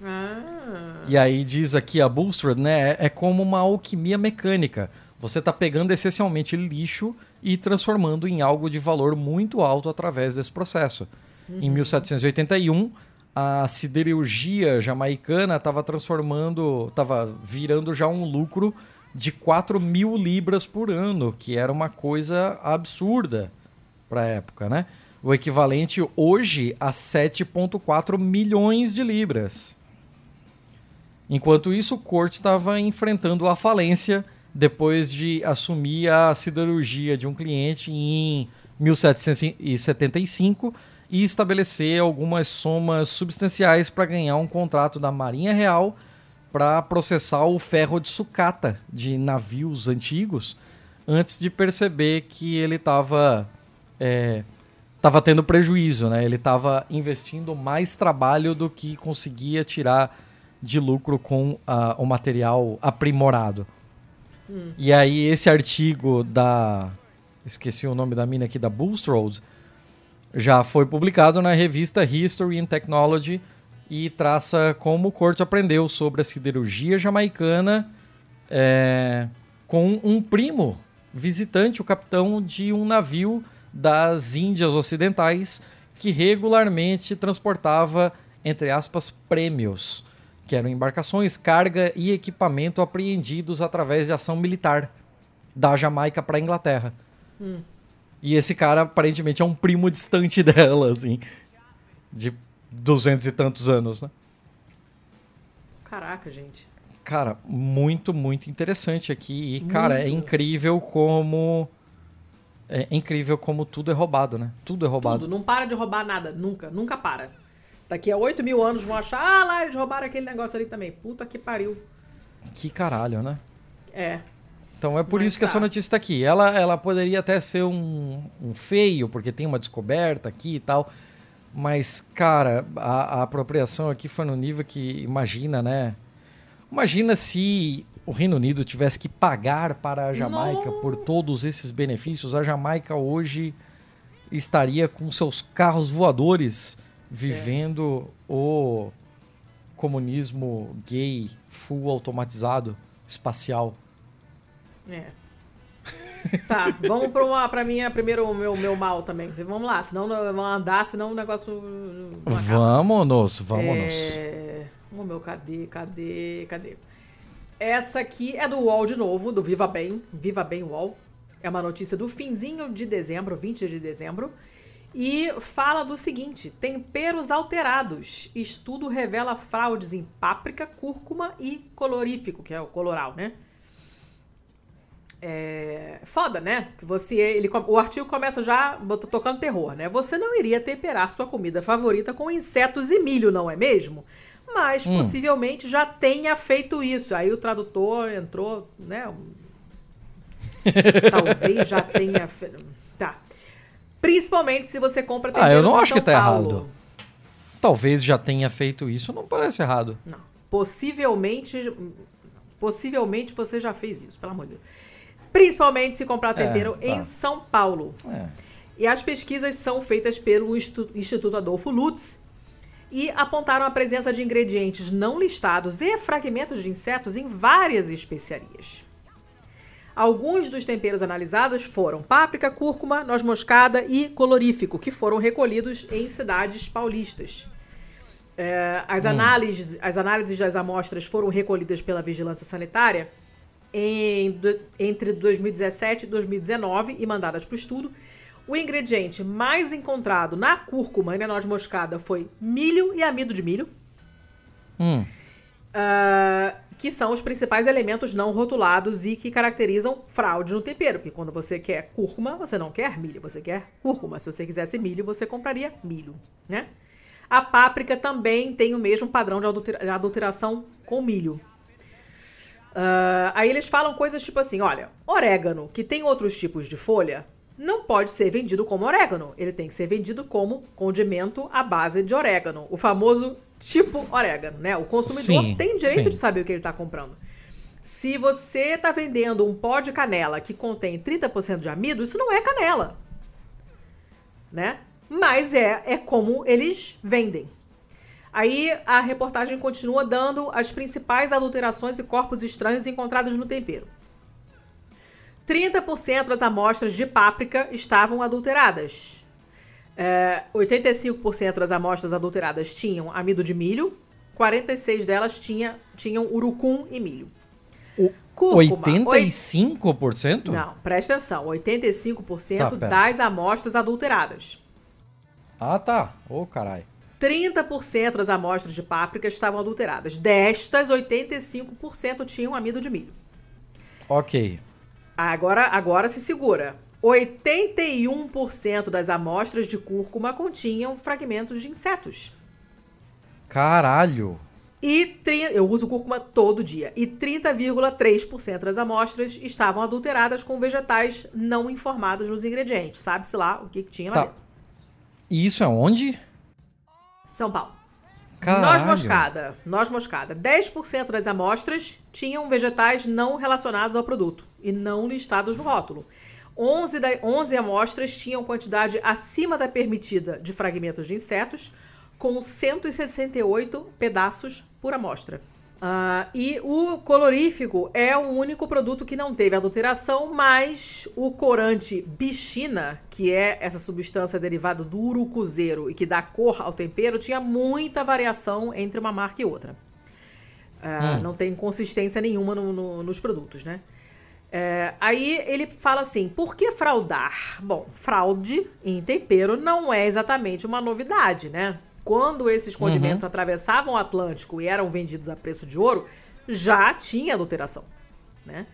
Ah. E aí diz aqui a Bulstrode, né? É como uma alquimia mecânica. Você está pegando essencialmente lixo e transformando em algo de valor muito alto através desse processo. Em 1781, a siderurgia jamaicana estava transformando, estava virando já um lucro de 4 mil libras por ano, que era uma coisa absurda para a época, né? O equivalente hoje a 7,4 milhões de libras. Enquanto isso, o Corte estava enfrentando a falência depois de assumir a siderurgia de um cliente em 1775 e estabelecer algumas somas substanciais para ganhar um contrato da Marinha Real para processar o ferro de sucata de navios antigos antes de perceber que ele estava estava tendo prejuízo, né? Ele estava investindo mais trabalho do que conseguia tirar de lucro com o material aprimorado. E aí esse artigo da esqueci o nome da mina aqui da Bulstrode já foi publicado na revista History and Technology e traça como o Corte aprendeu sobre a siderurgia jamaicana é, com um primo visitante, o capitão de um navio das Índias Ocidentais que regularmente transportava, entre aspas, prêmios, que eram embarcações, carga e equipamento apreendidos através de ação militar da Jamaica para a Inglaterra. E esse cara aparentemente é um primo distante dela, assim, de duzentos e tantos anos, né? Caraca, gente. Cara, muito, muito interessante aqui. E, cara, é incrível como. É incrível como tudo é roubado, né? Tudo é roubado. Tudo. Não para de roubar nada. Nunca. Nunca para. Daqui a 8 mil anos vão achar, ah, lá eles roubaram aquele negócio ali também. Puta que pariu. Que caralho, né? É. Então é por Mas isso que essa tá. notícia está aqui. Ela, ela poderia até ser um, um feio, porque tem uma descoberta aqui e tal. Mas, cara, a, a apropriação aqui foi no nível que, imagina, né? Imagina se o Reino Unido tivesse que pagar para a Jamaica por todos esses benefícios. A Jamaica hoje estaria com seus carros voadores vivendo o comunismo gay, full automatizado, espacial. É. Tá, vamos pra, uma, pra minha, primeiro o meu, meu mal também. Vamos lá, senão não- vamos andar, senão o negócio. Vamos, vamos. É... O meu, cadê, cadê, cadê? Essa aqui é do UOL de novo, do Viva Bem, Viva Bem UOL. É uma notícia do finzinho de dezembro, 20 de dezembro. E fala do seguinte: temperos alterados. Estudo revela fraudes em páprica, cúrcuma e colorífico, que é o coloral, né? É foda, né? Você, ele, o artigo começa já tocando terror, né? Você não iria temperar sua comida favorita com insetos e milho, não é mesmo? Mas Hum. possivelmente já tenha feito isso. Aí o tradutor entrou, né? Talvez já tenha. fe- Tá. Principalmente se você compra Ah, eu não acho que tá Paulo. errado. Talvez já tenha feito isso, não parece errado. Não. Possivelmente. Possivelmente você já fez isso, pelo amor de Deus. Principalmente se comprar tempero É, tá. em São Paulo. É. E as pesquisas são feitas pelo Institu- Instituto Adolfo Lutz e apontaram a presença de ingredientes não listados e fragmentos de insetos em várias especiarias. Alguns dos temperos analisados foram páprica, cúrcuma, noz moscada e colorífico, que foram recolhidos em cidades paulistas. É, as, análises, as análises das amostras foram recolhidas pela Vigilância Sanitária em do- entre 2017 e 2019 e mandadas para o estudo. O ingrediente mais encontrado na cúrcuma e na noz moscada foi milho e amido de milho, Hum. ah, que são os principais elementos não rotulados e que caracterizam fraude no tempero. Porque quando você quer cúrcuma, você não quer milho, você quer cúrcuma. Se você quisesse milho, você compraria milho, né? A páprica também tem o mesmo padrão de adultera- de adulteração com milho. Ah, aí eles falam coisas tipo assim: olha, orégano, que tem outros tipos de folha, não pode ser vendido como orégano. Ele tem que ser vendido como condimento à base de orégano. O famoso tipo orégano, né? O consumidor Sim, tem direito sim. de saber o que ele está comprando. Se você está vendendo um pó de canela que contém 30% de amido, isso não é canela. Né? Mas é, é como eles vendem. Aí a reportagem continua dando as principais adulterações e corpos estranhos encontrados no tempero. 30% das amostras de páprica estavam adulteradas. É, 85% das amostras adulteradas tinham amido de milho, 46 delas tinha, tinham urucum e milho. O Cúrcuma, 85%? Não, presta atenção, 85% Tá, das amostras adulteradas. Ah, tá. Ô, caralho. 30% das amostras de páprica estavam adulteradas. Destas, 85% tinham amido de milho. Ok. Agora, agora se segura. 81% das amostras de cúrcuma continham fragmentos de insetos. Caralho. E tri- eu uso cúrcuma todo dia. E 30,3% das amostras estavam adulteradas com vegetais não informados nos ingredientes. Sabe-se lá o que, que tinha lá Tá. dentro. E isso é onde? São Paulo. Caralho. Noz moscada. Noz moscada. 10% das amostras tinham vegetais não relacionados ao produto e não listados no rótulo. 11, da, 11 amostras tinham quantidade acima da permitida de fragmentos de insetos, com 168 pedaços por amostra. Ah, e o colorífico é o único produto que não teve adulteração, mas o corante bichina, que é essa substância derivada do urucuzeiro e que dá cor ao tempero, tinha muita variação entre uma marca e outra. Ah, Hum. Não tem consistência nenhuma no- no- nos produtos, né? É, aí ele fala assim: por que fraudar? Bom, fraude em tempero não é exatamente uma novidade, né? Quando esses condimentos atravessavam o Atlântico e eram vendidos a preço de ouro, já tinha adulteração, né?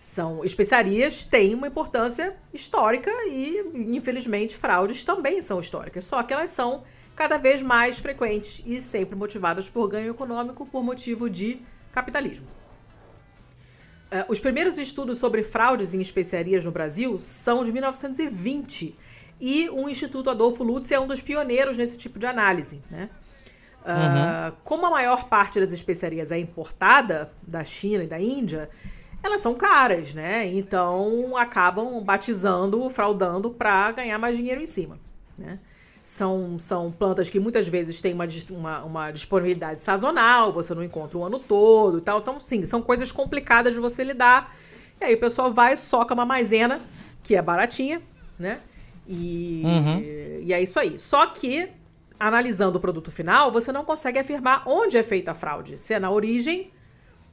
São especiarias têm uma importância histórica e, infelizmente, fraudes também são históricas, só que elas são cada vez mais frequentes e sempre motivadas por ganho econômico por motivo de capitalismo. Eh, os primeiros estudos sobre fraudes em especiarias no Brasil são de 1920 e o Instituto Adolfo Lutz é um dos pioneiros nesse tipo de análise. Né? Ah, Como a maior parte das especiarias é importada da China e da Índia, elas são caras, né? Então acabam batizando, fraudando para ganhar mais dinheiro em cima. Né? São, são plantas que muitas vezes têm uma, uma, uma disponibilidade sazonal, você não encontra o ano todo e tal. Então, sim, são coisas complicadas de você lidar. E aí o pessoal vai, soca uma maisena, que é baratinha, né? E, Uhum. e é isso aí. Só que, analisando o produto final, você não consegue afirmar onde é feita a fraude. Se é na origem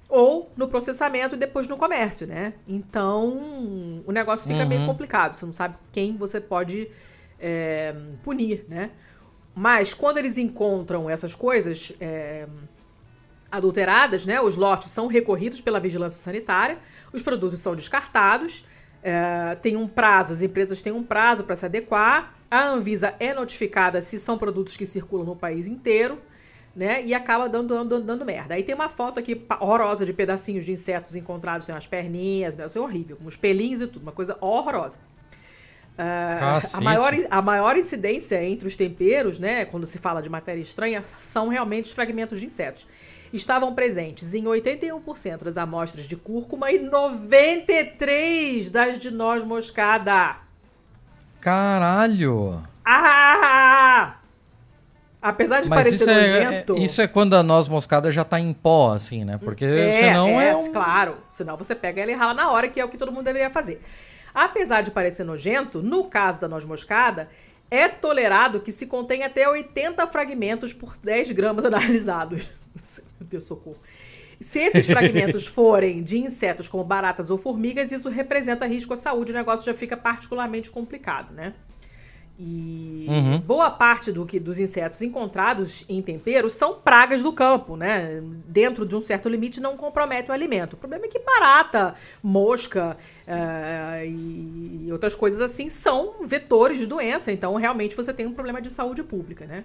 ou no processamento e depois no comércio, né? Então, o negócio fica meio Uhum. complicado. Você não sabe quem você pode é, punir, né? Mas quando eles encontram essas coisas é, adulteradas, né? Os lotes são recorridos pela vigilância sanitária, os produtos são descartados, é, tem um prazo, as empresas têm um prazo para se adequar, a Anvisa é notificada se são produtos que circulam no país inteiro, né? E acaba dando, dando, dando merda. Aí tem uma foto aqui horrorosa de pedacinhos de insetos encontrados, tem umas perninhas, né? Isso é horrível, uns pelinhos e tudo, uma coisa horrorosa. Ah, a, maior, a maior incidência entre os temperos, né, quando se fala de matéria estranha, são realmente os fragmentos de insetos. estavam presentes em 81% das amostras de cúrcuma e 93% das de noz moscada. Caralho! Ah! Apesar de Mas parecer isso é, nojento... é- isso é quando a noz moscada já tá em pó, assim, né? Porque É, senão é, é, um... claro. Senão você pega ela e rala na hora, que é o que todo mundo deveria fazer. Apesar de parecer nojento, no caso da noz moscada, é tolerado que se contém até 80 fragmentos por 10 gramas analisados. Meu Deus, socorro. Se esses fragmentos forem de insetos como baratas ou formigas, isso representa risco à saúde. O negócio já fica particularmente complicado, né? E Uhum. boa parte do que dos insetos encontrados em temperos são pragas do campo, né? Dentro de um certo limite não compromete o alimento. O problema é que barata, mosca eh, e outras coisas assim são vetores de doença. Então, realmente, você tem um problema de saúde pública, né?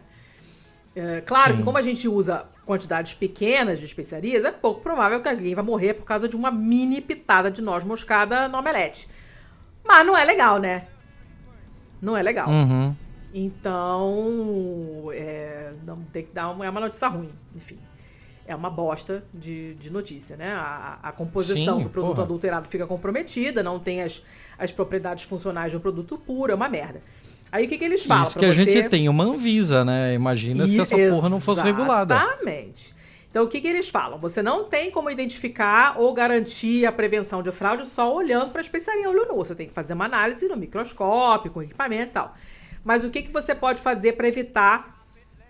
É, claro Sim. que como a gente usa quantidades pequenas de especiarias, é pouco provável que alguém vai morrer por causa de uma mini pitada de noz moscada no omelete. Mas não é legal, né? Não é legal. Uhum. Então, é, não tem que dar uma, é uma notícia ruim, enfim. É uma bosta de, de notícia, né? A, a composição Sim, do produto porra. adulterado fica comprometida, não tem as, as propriedades funcionais de um produto puro, é uma merda. Aí o que, que eles falam? Isso que a você? gente tem uma Anvisa, né? Imagina se E- essa porra não fosse regulada. Exatamente. Então, o que, que eles falam? Você não tem como identificar ou garantir a prevenção de fraude só olhando para a especiaria olho nu. Você tem que fazer uma análise no microscópio, com equipamento e tal. Mas o que, que você pode fazer para evitar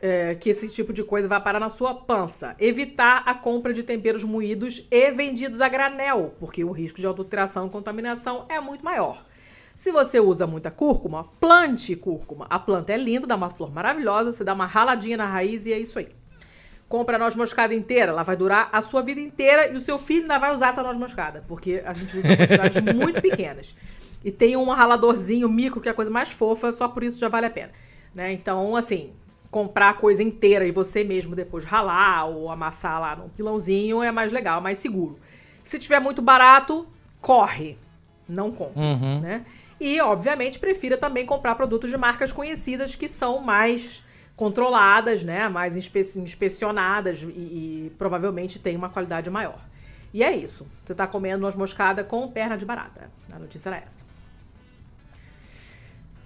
é, que esse tipo de coisa vá parar na sua pança? Evitar a compra de temperos moídos e vendidos a granel, porque o risco de adulteração e contaminação é muito maior. Se você usa muita cúrcuma, plante cúrcuma. A planta é linda, dá uma flor maravilhosa, você dá uma raladinha na raiz e é isso aí. Compra a noz moscada inteira, ela vai durar a sua vida inteira e o seu filho ainda vai usar essa noz moscada, porque a gente usa quantidades muito pequenas. E tem um raladorzinho micro, que é a coisa mais fofa, só por isso já vale a pena. Né? Então, assim, comprar a coisa inteira e você mesmo depois ralar ou amassar lá num pilãozinho é mais legal, mais seguro. Se tiver muito barato, corre. Não compre, Uhum. né? E, obviamente, prefira também comprar produtos de marcas conhecidas que são mais controladas, né? Mais inspe inspecionadas e, e provavelmente tem uma qualidade maior. E é isso. Você tá comendo noz moscada com perna de barata. A notícia era essa.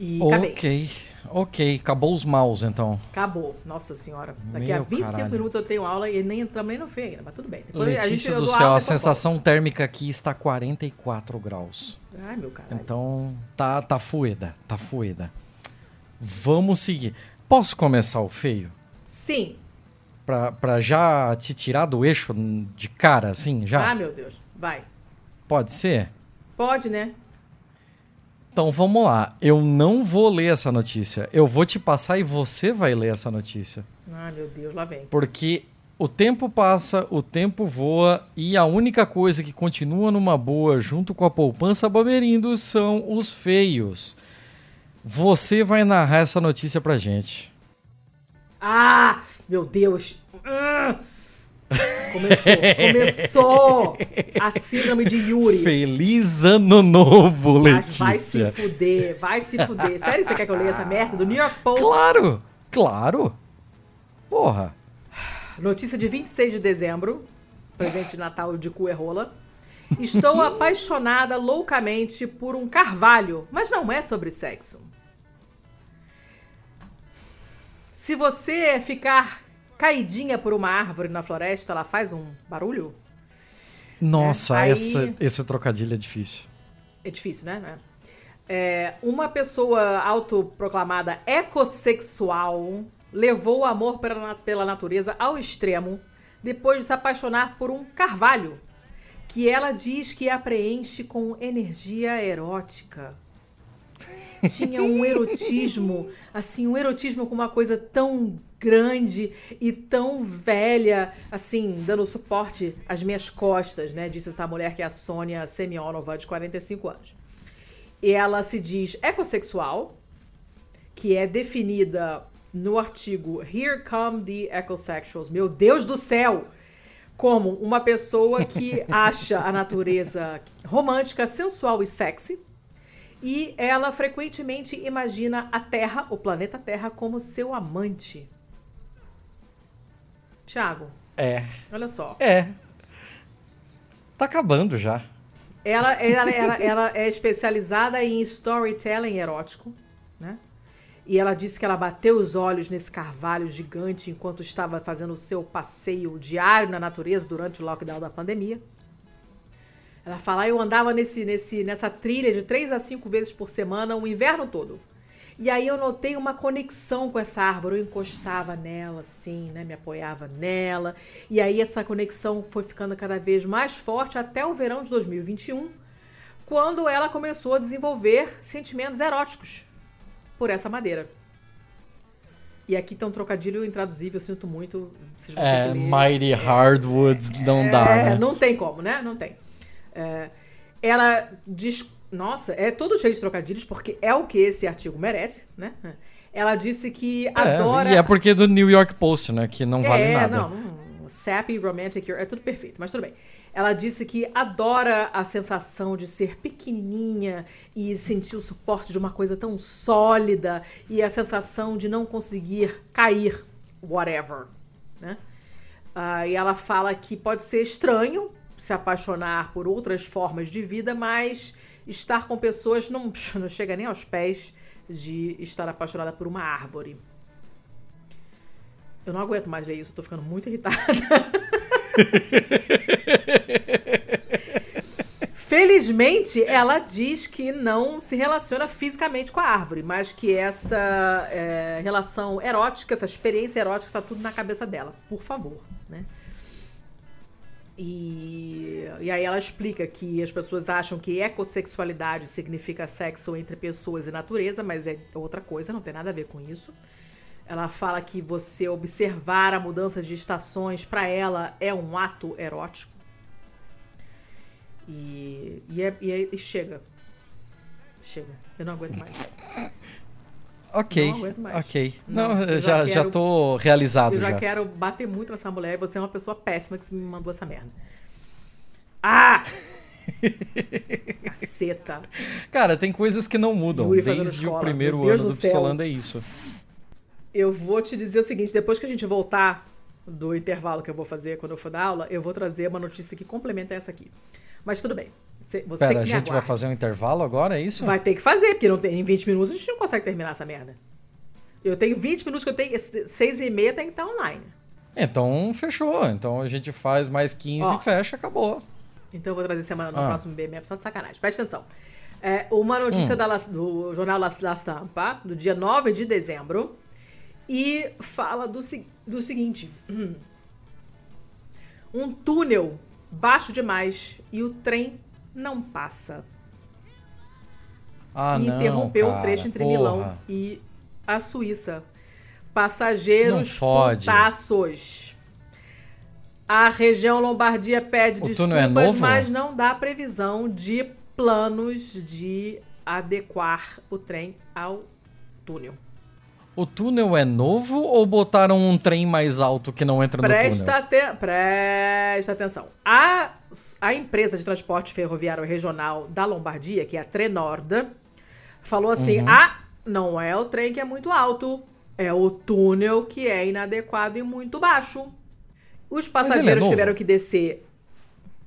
E acabei. Ok. Acabou os maus, então. Acabou. Nossa senhora. Daqui a Meu 25 caralho. minutos eu tenho aula e nem entramos nem no fim ainda, mas tudo bem. Depois Letícia eu do dou céu, a sensação térmica aqui está 44 graus. Ai, meu caralho. Então, tá, tá fueda, tá fueda. Vamos seguir. Posso começar o feio? Sim. Pra, pra já te tirar do eixo de cara, assim, já? Ah, meu Deus. Vai. Pode ser? Pode, né? Então vamos lá. Eu não vou ler essa notícia. Eu vou te passar e você vai ler essa notícia. Ah, meu Deus, lá vem. Porque o tempo passa, o tempo voa e a única coisa que continua numa boa junto com a poupança Bamerindo são os feios. Você vai narrar essa notícia pra gente. Ah, meu Deus. Ah. Começou, começou a síndrome de Yuri. Feliz ano novo, Mas vai se Letícia. fuder, vai se fuder. Sério você quer que eu leia essa merda? Do New York Post. Claro, claro. Porra. Notícia de 26 de dezembro. Presente de Natal de cu é rola. Estou apaixonada loucamente por um carvalho, mas não é sobre sexo. Se você ficar caidinha por uma árvore na floresta, ela faz um barulho? Nossa, É, aí- essa, esse trocadilho é difícil. É difícil, né? É, uma pessoa autoproclamada ecossexual levou o amor pela, pela natureza ao extremo depois de se apaixonar por um carvalho que ela diz que a preenche com energia erótica. Tinha um erotismo, assim, um erotismo com uma coisa tão grande e tão velha, assim, dando suporte às minhas costas, né? Disse essa mulher que é a Sônia Semionova, de 45 anos. E ela se diz ecossexual, que é definida no artigo Here Come the Ecosexuals. Meu Deus do céu! Como uma pessoa que acha a natureza romântica, sensual e sexy. E ela frequentemente imagina a Terra, o planeta Terra, como seu amante. Tiago, É. Olha só. É. Tá acabando já. Ela, ela, ela, ela é especializada em storytelling erótico, né? E ela disse que ela bateu os olhos nesse carvalho gigante enquanto estava fazendo o seu passeio diário na natureza durante o lockdown da pandemia. Ela fala, eu andava nesse, nesse, nessa trilha de três a cinco vezes por semana o inverno todo. E aí eu notei uma conexão com essa árvore. Eu encostava nela, assim, né? Me apoiava nela. E aí essa conexão foi ficando cada vez mais forte até o verão de 2021, quando ela começou a desenvolver sentimentos eróticos por essa madeira. E aqui tem um trocadilho intraduzível, eu sinto muito. Vocês vão é, Mighty Hardwoods não é, dá, né? Não tem como, né? Não tem. É, ela diz nossa, é todo cheio de trocadilhos, porque é o que esse artigo merece, né? Ela disse que é, adora. E é porque é do New York Post, né? Que não vale é, nada. Não, não. Sappy, romantic, é tudo perfeito, mas tudo bem. Ela disse que adora a sensação de ser pequenininha e sentir o suporte de uma coisa tão sólida e a sensação de não conseguir cair, whatever, né? Uh, e ela fala que pode ser estranho se apaixonar por outras formas de vida, mas estar com pessoas não, não chega nem aos pés de estar apaixonada por uma árvore. Eu não aguento mais ler isso, eu tô ficando muito irritada. Felizmente, ela diz que não se relaciona fisicamente com a árvore, mas que essa é, relação erótica, essa experiência erótica, está tudo na cabeça dela. Por favor, né? E, e aí ela explica que as pessoas acham que ecossexualidade significa sexo entre pessoas e natureza, mas é outra coisa, não tem nada a ver com isso. Ela fala que você observar a mudança de estações para ela é um ato erótico. E, e, é, e, é, e chega. Chega. Eu não aguento mais. Ok, ok. Não, não já, já, quero, já tô realizado. Eu já, já, quero bater muito nessa mulher e você é uma pessoa péssima que me mandou essa merda. Ah! Caceta. Cara, tem coisas que não mudam. Yuri Desde o primeiro ano do, do Pistolando é isso. Eu vou te dizer o seguinte: depois que a gente voltar do intervalo que eu vou fazer quando eu for dar aula, eu vou trazer uma notícia que complementa essa aqui. Mas tudo bem. Você, você Pera, a gente aguarde. vai fazer um intervalo agora, é isso? Vai ter que fazer, porque não tem, em 20 minutos a gente não consegue terminar essa merda. Eu tenho 20 minutos que eu tenho. 6 e meia tem que estar online. Então, fechou. Então a gente faz mais 15 Ó, e fecha, acabou. Então eu vou trazer semana no ah. próximo BMF só de sacanagem. Presta atenção. É, uma notícia hum. da, do jornal La, La Stampa, do dia 9 de dezembro, e fala do, do seguinte: um túnel baixo demais e o trem não passa. Ah, e não, interrompeu cara, o trecho entre porra. Milão e a Suíça. Passageiros putaços. A região Lombardia pede o desculpas, é mas não dá previsão de planos de adequar o trem ao túnel. O túnel é novo ou botaram um trem mais alto que não entra presta no túnel? Te presta atenção. A, a empresa de transporte ferroviário regional da Lombardia, que é a Trenord, falou assim: uhum. ah, não é o trem que é muito alto, é o túnel que é inadequado e muito baixo. Os é passageiros é tiveram que descer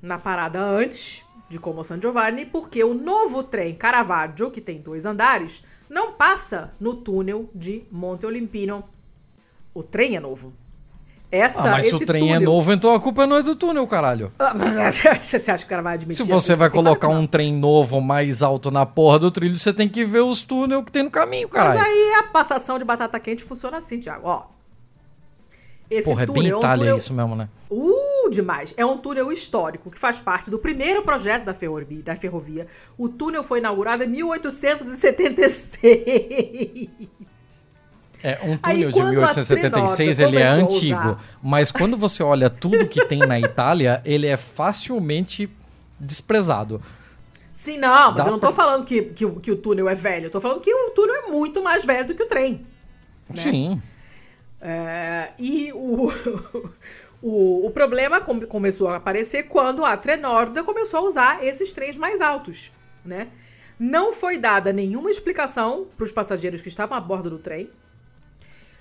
na parada antes de Como San Giovanni, porque o novo trem Caravaggio, que tem dois andares, não passa no túnel de Monte Olimpino. O trem é novo. Essa, ah, mas se o trem é túnel... é novo, então a culpa não é do túnel, caralho. Ah, mas você acha que o cara vai admitir? Se você vai colocar um trem novo mais alto na porra do trilho, você tem que ver os túneis que tem no caminho, caralho. Mas aí a passação de batata quente funciona assim, Thiago. Ó, esse Porra, é bem Itália é um túnel... isso mesmo, né? Uh, demais. É um túnel histórico que faz parte do primeiro projeto da ferrovia. Da ferrovia. O túnel foi inaugurado em 1876. É, um túnel Aí, de 1876 ele é antigo, mas quando você olha tudo que tem na Itália, ele é facilmente desprezado. Sim, não, mas Dá eu não tô pra... falando que, que, que, o túnel é velho, eu tô falando que o túnel é muito mais velho do que o trem. Né? Sim. É, e o, o, o problema começou a aparecer quando a Trenorda começou a usar esses trens mais altos, né? Não foi dada nenhuma explicação para os passageiros que estavam a bordo do trem.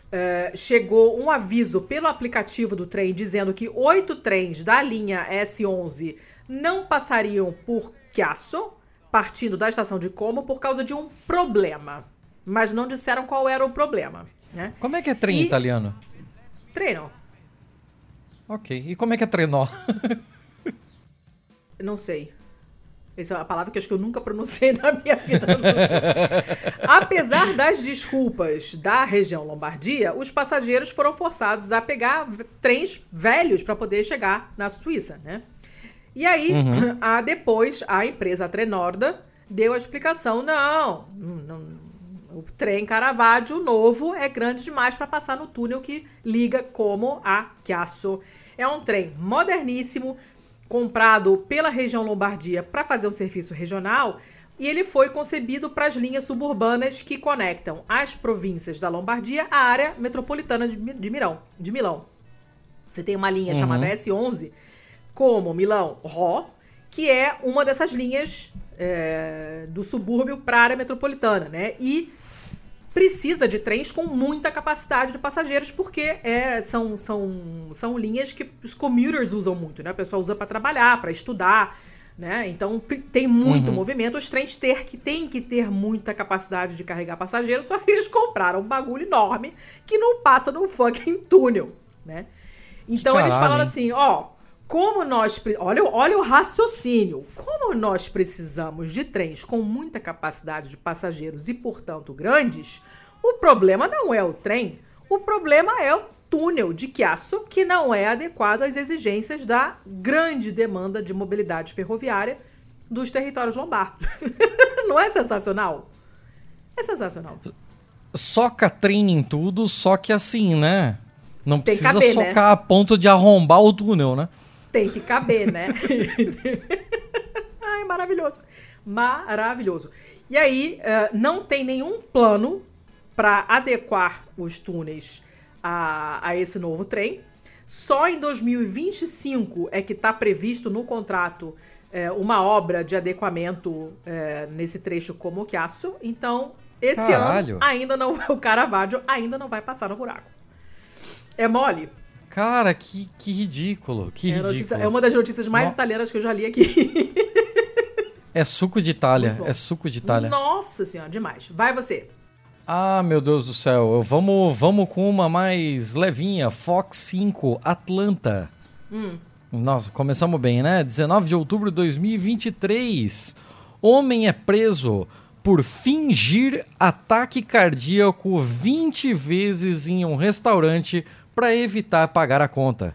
é, chegou um aviso pelo aplicativo do trem dizendo que oito trens da linha S11 não passariam por Chiasso, partindo da estação de Como, por causa de um problema. Mas não disseram qual era o problema. Né? Como é que é trem E- italiano? Treno. Ok. E como é que é trenó? Não sei. Essa é uma palavra que eu acho que eu nunca pronunciei na minha vida. Apesar das desculpas da região Lombardia, os passageiros foram forçados a pegar trens velhos para poder chegar na Suíça, né? E aí, a, depois, a empresa Trenorda deu a explicação: não, não- o trem Caravaggio novo é grande demais para passar no túnel que liga como a Chiasso. É um trem moderníssimo, comprado pela região Lombardia para fazer um serviço regional, e ele foi concebido para as linhas suburbanas que conectam as províncias da Lombardia à área metropolitana de, de Milão. De Milão. Você tem uma linha chamada S11, como Milão-Ró, que é uma dessas linhas é, do subúrbio para a área metropolitana, né? E precisa de trens com muita capacidade de passageiros, porque é, são, são, são linhas que os commuters usam muito, né? O pessoal usa para trabalhar, para estudar, né? Então tem muito movimento. Os trens ter que tem que ter muita capacidade de carregar passageiros, só que eles compraram um bagulho enorme que não passa no fucking túnel, né? Então eles caralho, falaram hein? assim, ó, como nós. Olha, o- olha o raciocínio. Como nós precisamos de trens com muita capacidade de passageiros e, portanto, grandes, o problema não é o trem, o problema é o túnel de Chiasso, que não é adequado às exigências da grande demanda de mobilidade ferroviária dos territórios lombardos. não é sensacional? É sensacional. Soca trem em tudo, só que assim, né? Não Tem precisa caber, né? socar a ponto de arrombar o túnel, né? Tem que caber, né? Ai, maravilhoso. Maravilhoso. E aí, eh, não tem nenhum plano para adequar os túneis a, a esse novo trem. Só em 2025 é que está previsto no contrato eh, uma obra de adequamento eh, nesse trecho como o Chiasso. Então, esse Caralho. ano ainda não o Caravaggio ainda não vai passar no buraco. É mole? Cara, que, que ridículo, que É, ridículo. notícia- é uma das notícias mais No- italianas que eu já li aqui. É suco de Itália, é suco de Itália. Nossa senhora, demais. Vai você. Ah, meu Deus do céu. Vamos, vamos com uma mais levinha. Fox 5, Atlanta. Nossa, começamos bem, né? 19 de outubro de 2023. Homem é preso por fingir ataque cardíaco 20 vezes em um restaurante para evitar pagar a conta.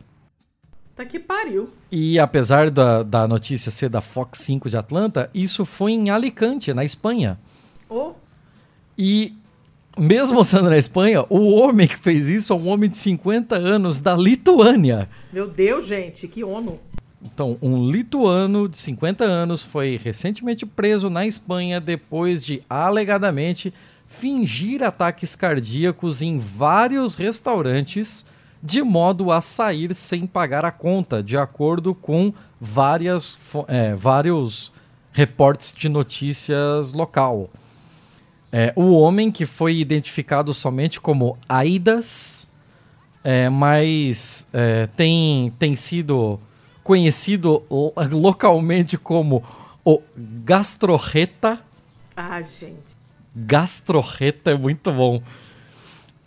Tá que pariu. E apesar da, da notícia ser da Fox 5 de Atlanta, isso foi em Alicante, na Espanha. Ô, E mesmo sendo na Espanha, o homem que fez isso é um homem de 50 anos da Lituânia. meu Deus, gente, que ONU. Então, um lituano de 50 anos foi recentemente preso na Espanha depois de alegadamente fingir ataques cardíacos em vários restaurantes de modo a sair sem pagar a conta, de acordo com várias, é, vários reportes de notícias local. É, o homem que foi identificado somente como Aidas, é, mas é, tem, tem sido conhecido lo- localmente como o Gastrorreta. Ah, gente. Gastrorreta é muito bom.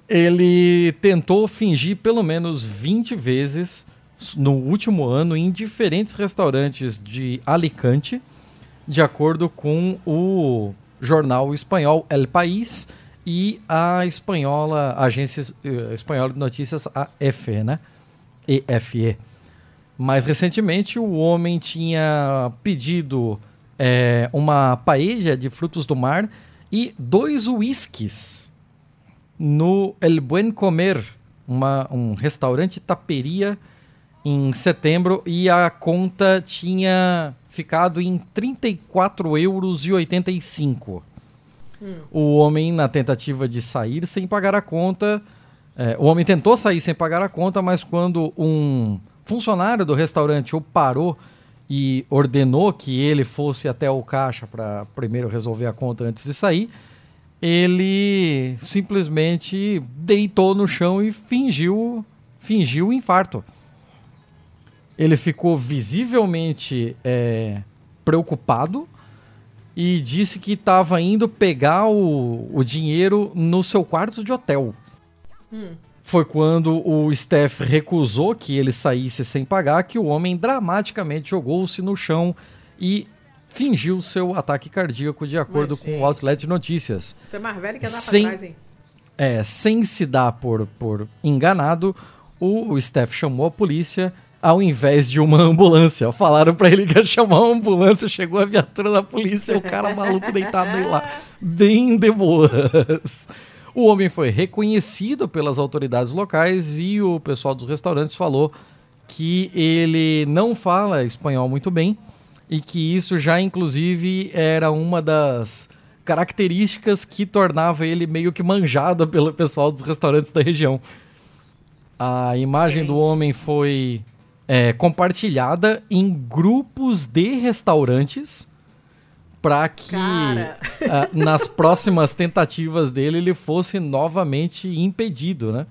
Ele tentou fingir pelo menos 20 vezes no último ano em diferentes restaurantes de Alicante, de acordo com o jornal espanhol El País e a espanhola agência eh, espanhola de notícias AF, né? EFE. Mais recentemente, o homem tinha pedido é, uma paella de frutos do mar e dois uísques no El Buen Comer, uma- um restaurante taperia em setembro e a conta tinha ficado em 34 euros e 85. O homem, na tentativa de sair sem pagar a conta, é, o homem tentou sair sem pagar a conta, mas quando um funcionário do restaurante o parou e ordenou que ele fosse até o caixa para primeiro resolver a conta antes de sair, ele simplesmente deitou no chão e fingiu, fingiu um infarto. Ele ficou visivelmente é, preocupado e disse que estava indo pegar o, o dinheiro no seu quarto de hotel. Hum. Foi quando o Steph recusou que ele saísse sem pagar que o homem dramaticamente jogou-se no chão e fingiu seu ataque cardíaco, de acordo Mas, com gente, o Outlet Notícias. Você é mais velho que andar sem, pra trás, hein? É, sem se dar por, por enganado, o, o Steph chamou a polícia ao invés de uma ambulância. Falaram para ele que ia chamar uma ambulância, chegou a viatura da polícia, o cara maluco deitado lá, bem de boas. O homem foi reconhecido pelas autoridades locais e o pessoal dos restaurantes falou que ele não fala espanhol muito bem e que isso já inclusive era uma das características que tornava ele meio que manjado pelo pessoal dos restaurantes da região. A imagem Gente. do homem foi é, compartilhada em grupos de restaurantes para que uh, nas próximas tentativas dele ele fosse novamente impedido, né?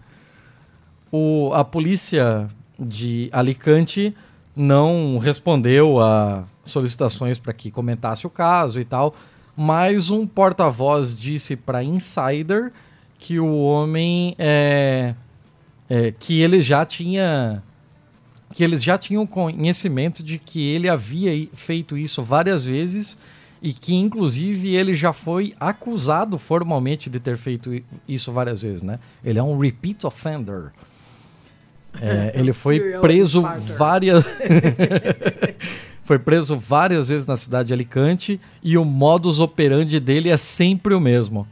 O, a polícia de Alicante não respondeu a solicitações para que comentasse o caso e tal, mas um porta-voz disse para Insider que o homem é, é, que ele já tinha que eles já tinham conhecimento de que ele havia feito isso várias vezes e que inclusive ele já foi acusado formalmente de ter feito isso várias vezes, né? Ele é um repeat offender. É, ele foi preso várias foi preso várias vezes na cidade de Alicante e o modus operandi dele é sempre o mesmo.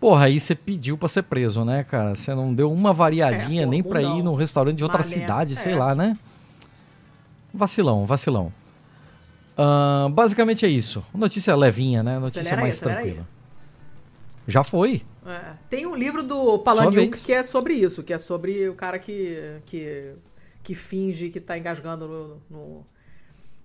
Porra, aí você pediu para ser preso, né, cara? Você não deu uma variadinha é, nem para ir num restaurante de outra cidade, sei é. lá, né? Vacilão, vacilão. Uh, basicamente é isso. Notícia levinha, né? Notícia acelera mais aí, tranquila. Aí. Já foi. É. Tem um livro do Palahniuk que é sobre isso, que é sobre o cara que, que, que finge que tá engasgando no, no,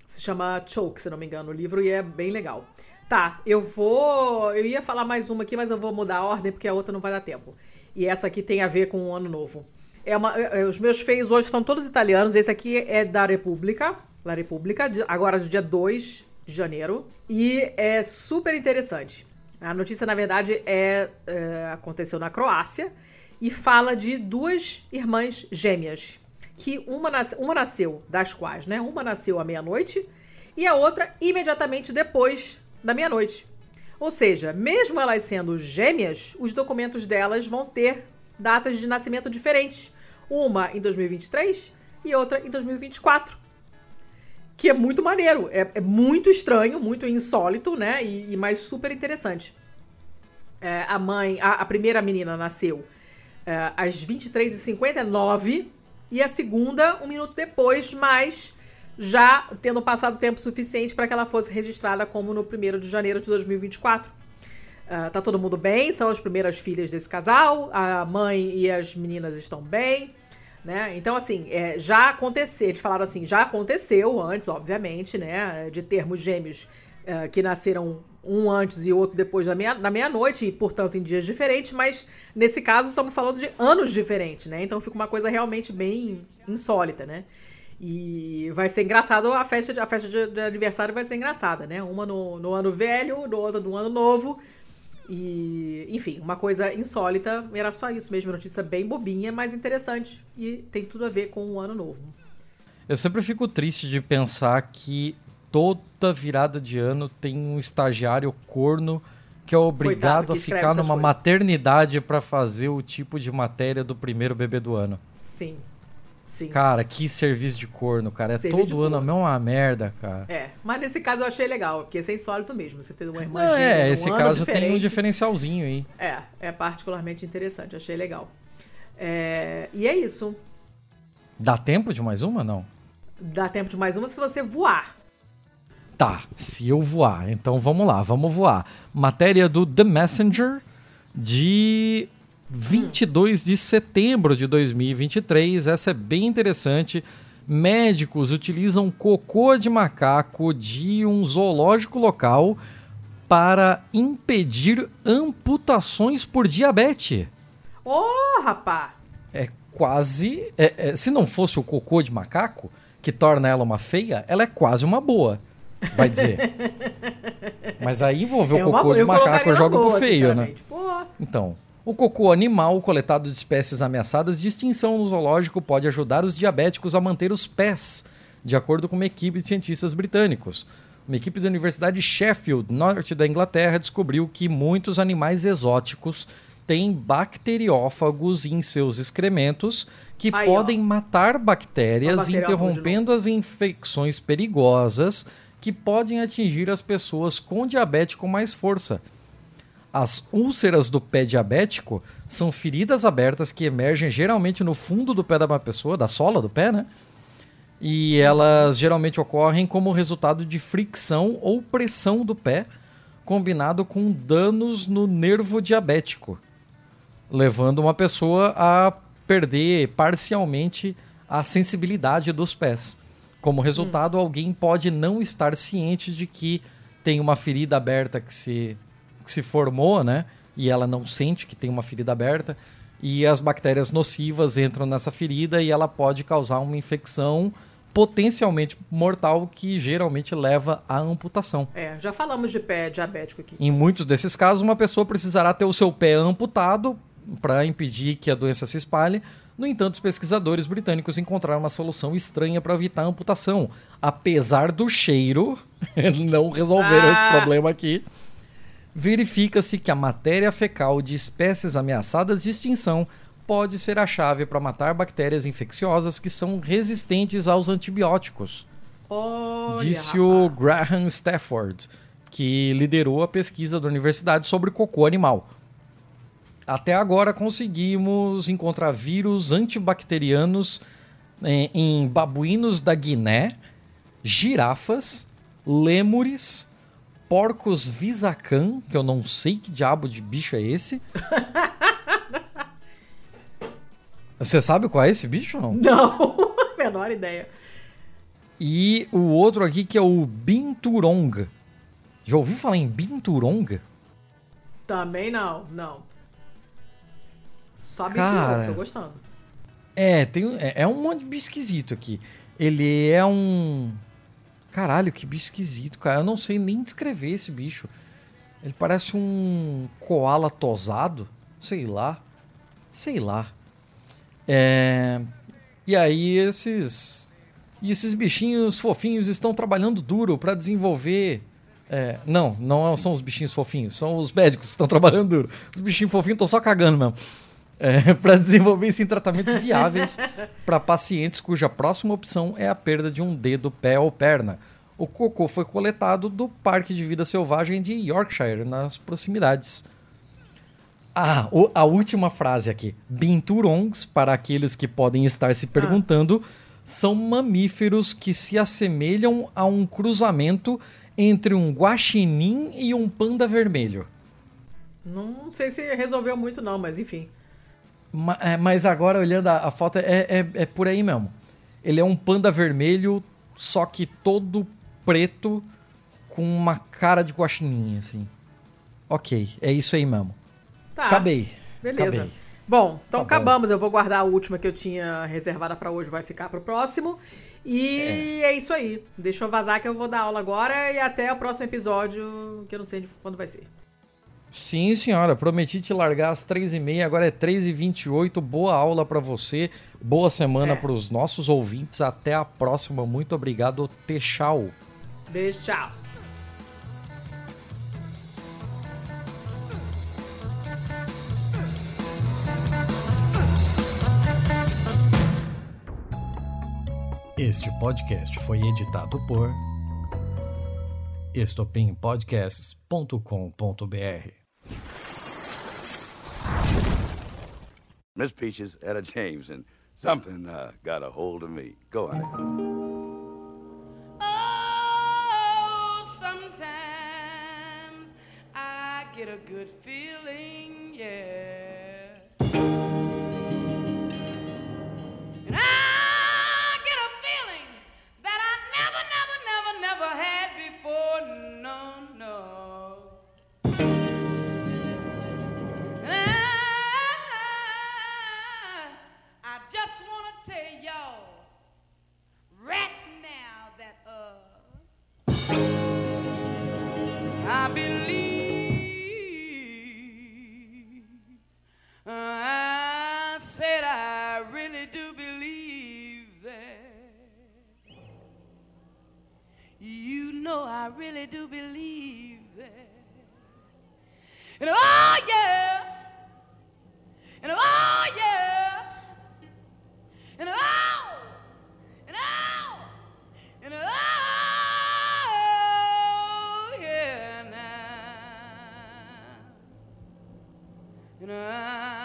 Se chama Choke, se não me engano, o livro, e é bem legal. Tá, eu vou. Eu ia falar mais uma aqui, mas eu vou mudar a ordem porque a outra não vai dar tempo. E essa aqui tem a ver com o ano novo. É uma, é, é, os meus feios hoje são todos italianos. Esse aqui é da República. La República, agora dia 2 de janeiro. E é super interessante. A notícia, na verdade, é, é, aconteceu na Croácia e fala de duas irmãs gêmeas. Que uma, nas, uma nasceu, das quais, né? Uma nasceu à meia-noite e a outra imediatamente depois da meia-noite. Ou seja, mesmo elas sendo gêmeas, os documentos delas vão ter datas de nascimento diferentes. Uma em 2023 e outra em 2024. Que é muito maneiro. É, é muito estranho, muito insólito, né? E, e mais super interessante. É, a mãe, a, a, primeira menina nasceu é, às 23h59 e a segunda um minuto depois, mas já tendo passado tempo suficiente para que ela fosse registrada como no 1 de janeiro de 2024. Uh, tá todo mundo bem, são as primeiras filhas desse casal, a mãe e as meninas estão bem, né? Então, assim, é, já aconteceu, eles falaram assim, já aconteceu antes, obviamente, né? De termos gêmeos uh, que nasceram um antes e outro depois da meia-noite, meia e, portanto, em dias diferentes, mas nesse caso estamos falando de anos diferentes, né? Então fica uma coisa realmente bem insólita, né? E vai ser engraçado a festa de, a festa de, de aniversário vai ser engraçada, né? Uma no, no ano velho, outra no ano novo. E, enfim, uma coisa insólita, era só isso mesmo, notícia bem bobinha, mas interessante e tem tudo a ver com o ano novo. Eu sempre fico triste de pensar que toda virada de ano tem um estagiário corno que é obrigado Coitado, que a ficar numa maternidade para fazer o tipo de matéria do primeiro bebê do ano. Sim. Sim. Cara, que serviço de corno, cara. É serviço todo ano a mesma merda, cara. É, mas nesse caso eu achei legal, porque é insólito mesmo. Você ter uma irmã Não, É, esse um caso tem um diferencialzinho aí. É, é particularmente interessante, achei legal. É, e é isso. Dá tempo de mais uma, não? Dá tempo de mais uma se você voar. Tá, se eu voar. Então vamos lá, vamos voar. Matéria do The Messenger de 22 de setembro de 2023. Essa é bem interessante. Médicos utilizam cocô de macaco de um zoológico local para impedir amputações por diabetes. Ô, oh, rapá! É quase. É, é, se não fosse o cocô de macaco, que torna ela uma feia, ela é quase uma boa. Vai dizer. Mas aí envolver é o cocô de macaco, eu jogo boa, pro feio, né? Pô. Então, o cocô animal coletado de espécies ameaçadas de extinção no zoológico pode ajudar os diabéticos a manter os pés, de acordo com uma equipe de cientistas britânicos. Uma equipe da Universidade de Sheffield, norte da Inglaterra, descobriu que muitos animais exóticos têm bacteriófagos em seus excrementos que Aí, podem ó. matar bactérias, interrompendo as infecções perigosas que podem atingir as pessoas com diabetes com mais força. As úlceras do pé diabético são feridas abertas que emergem geralmente no fundo do pé da pessoa, da sola do pé, né? E elas geralmente ocorrem como resultado de fricção ou pressão do pé, combinado com danos no nervo diabético, levando uma pessoa a perder parcialmente a sensibilidade dos pés. Como resultado, hum. alguém pode não estar ciente de que tem uma ferida aberta que se que se formou, né? E ela não sente que tem uma ferida aberta. E as bactérias nocivas entram nessa ferida e ela pode causar uma infecção potencialmente mortal que geralmente leva à amputação. É, já falamos de pé diabético aqui. Em muitos desses casos, uma pessoa precisará ter o seu pé amputado para impedir que a doença se espalhe. No entanto, os pesquisadores britânicos encontraram uma solução estranha para evitar a amputação. Apesar do cheiro, não resolveram ah. esse problema aqui verifica-se que a matéria fecal de espécies ameaçadas de extinção pode ser a chave para matar bactérias infecciosas que são resistentes aos antibióticos. Olha, disse o Graham Stafford, que liderou a pesquisa da universidade sobre cocô animal. Até agora conseguimos encontrar vírus antibacterianos em, em babuínos da Guiné, girafas, lêmures porcos visacan, que eu não sei que diabo de bicho é esse. Você sabe qual é esse bicho ou não? Não, menor ideia. E o outro aqui que é o Binturong. Já ouviu falar em Binturong? Também não, não. Só bicho Cara, novo, tô gostando. É, tem, é, é um monte de bicho esquisito aqui. Ele é um Caralho, que bicho esquisito, cara. Eu não sei nem descrever esse bicho. Ele parece um koala tosado. Sei lá. Sei lá. É... E aí esses... E esses bichinhos fofinhos estão trabalhando duro para desenvolver... É... Não, não são os bichinhos fofinhos. São os médicos que estão trabalhando duro. Os bichinhos fofinhos estão só cagando mesmo. É, para desenvolver sim, tratamentos viáveis para pacientes cuja próxima opção é a perda de um dedo, pé ou perna. O cocô foi coletado do Parque de Vida Selvagem de Yorkshire, nas proximidades. Ah, o, a última frase aqui. Binturongs, para aqueles que podem estar se perguntando, ah. são mamíferos que se assemelham a um cruzamento entre um guaxinim e um panda vermelho. Não sei se resolveu muito não, mas enfim. É, mas agora, olhando a, a foto, é, é, é, por aí mesmo. Ele é um panda vermelho, só que todo preto com uma cara de guaxininha, assim. Ok, é isso aí mesmo. Tá. Acabei. Beleza. Acabei. Bom, então tá acabamos. Bom. Eu vou guardar a última que eu tinha reservada para hoje, vai ficar para o próximo. E é. é. isso aí. Deixa eu vazar que eu vou dar aula agora e até o próximo episódio, que eu não sei quando vai ser. Sim, senhora. Prometi te largar às 3h30, agora é 3h28. Boa aula para você. Boa semana é. para os nossos ouvintes. Até a próxima. Muito obrigado. Tchau. Beijo, tchau. Este podcast foi editado por estopimpodcasts.com.br. Miss Peaches, Etta James, and something uh, got a hold of me. Go on. Oh, sometimes I get a good feeling, yeah. I really do believe that. And oh, yeah, And oh, yes. And oh, and oh, and oh, yeah, now. And oh.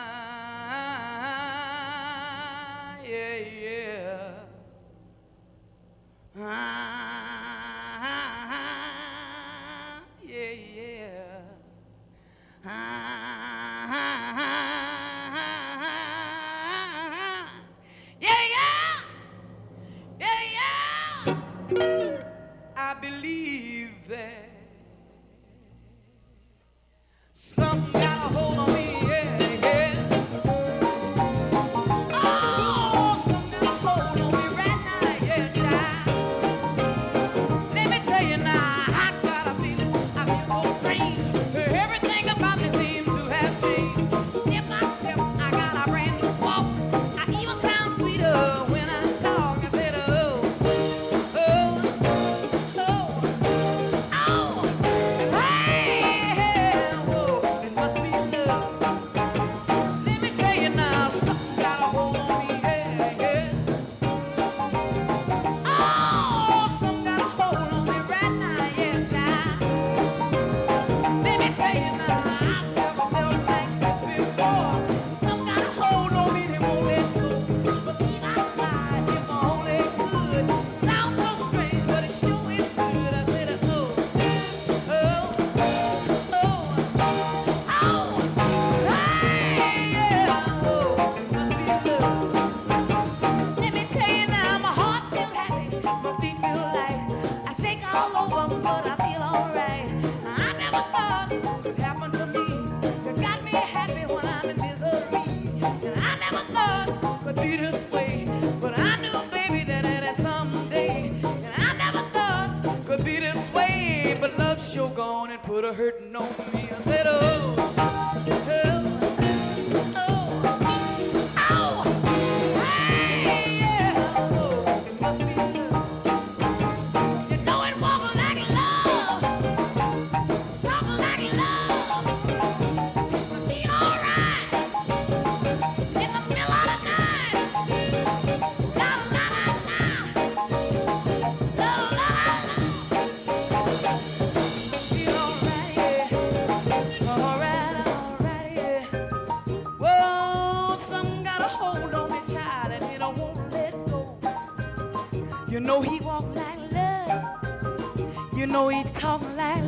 talk like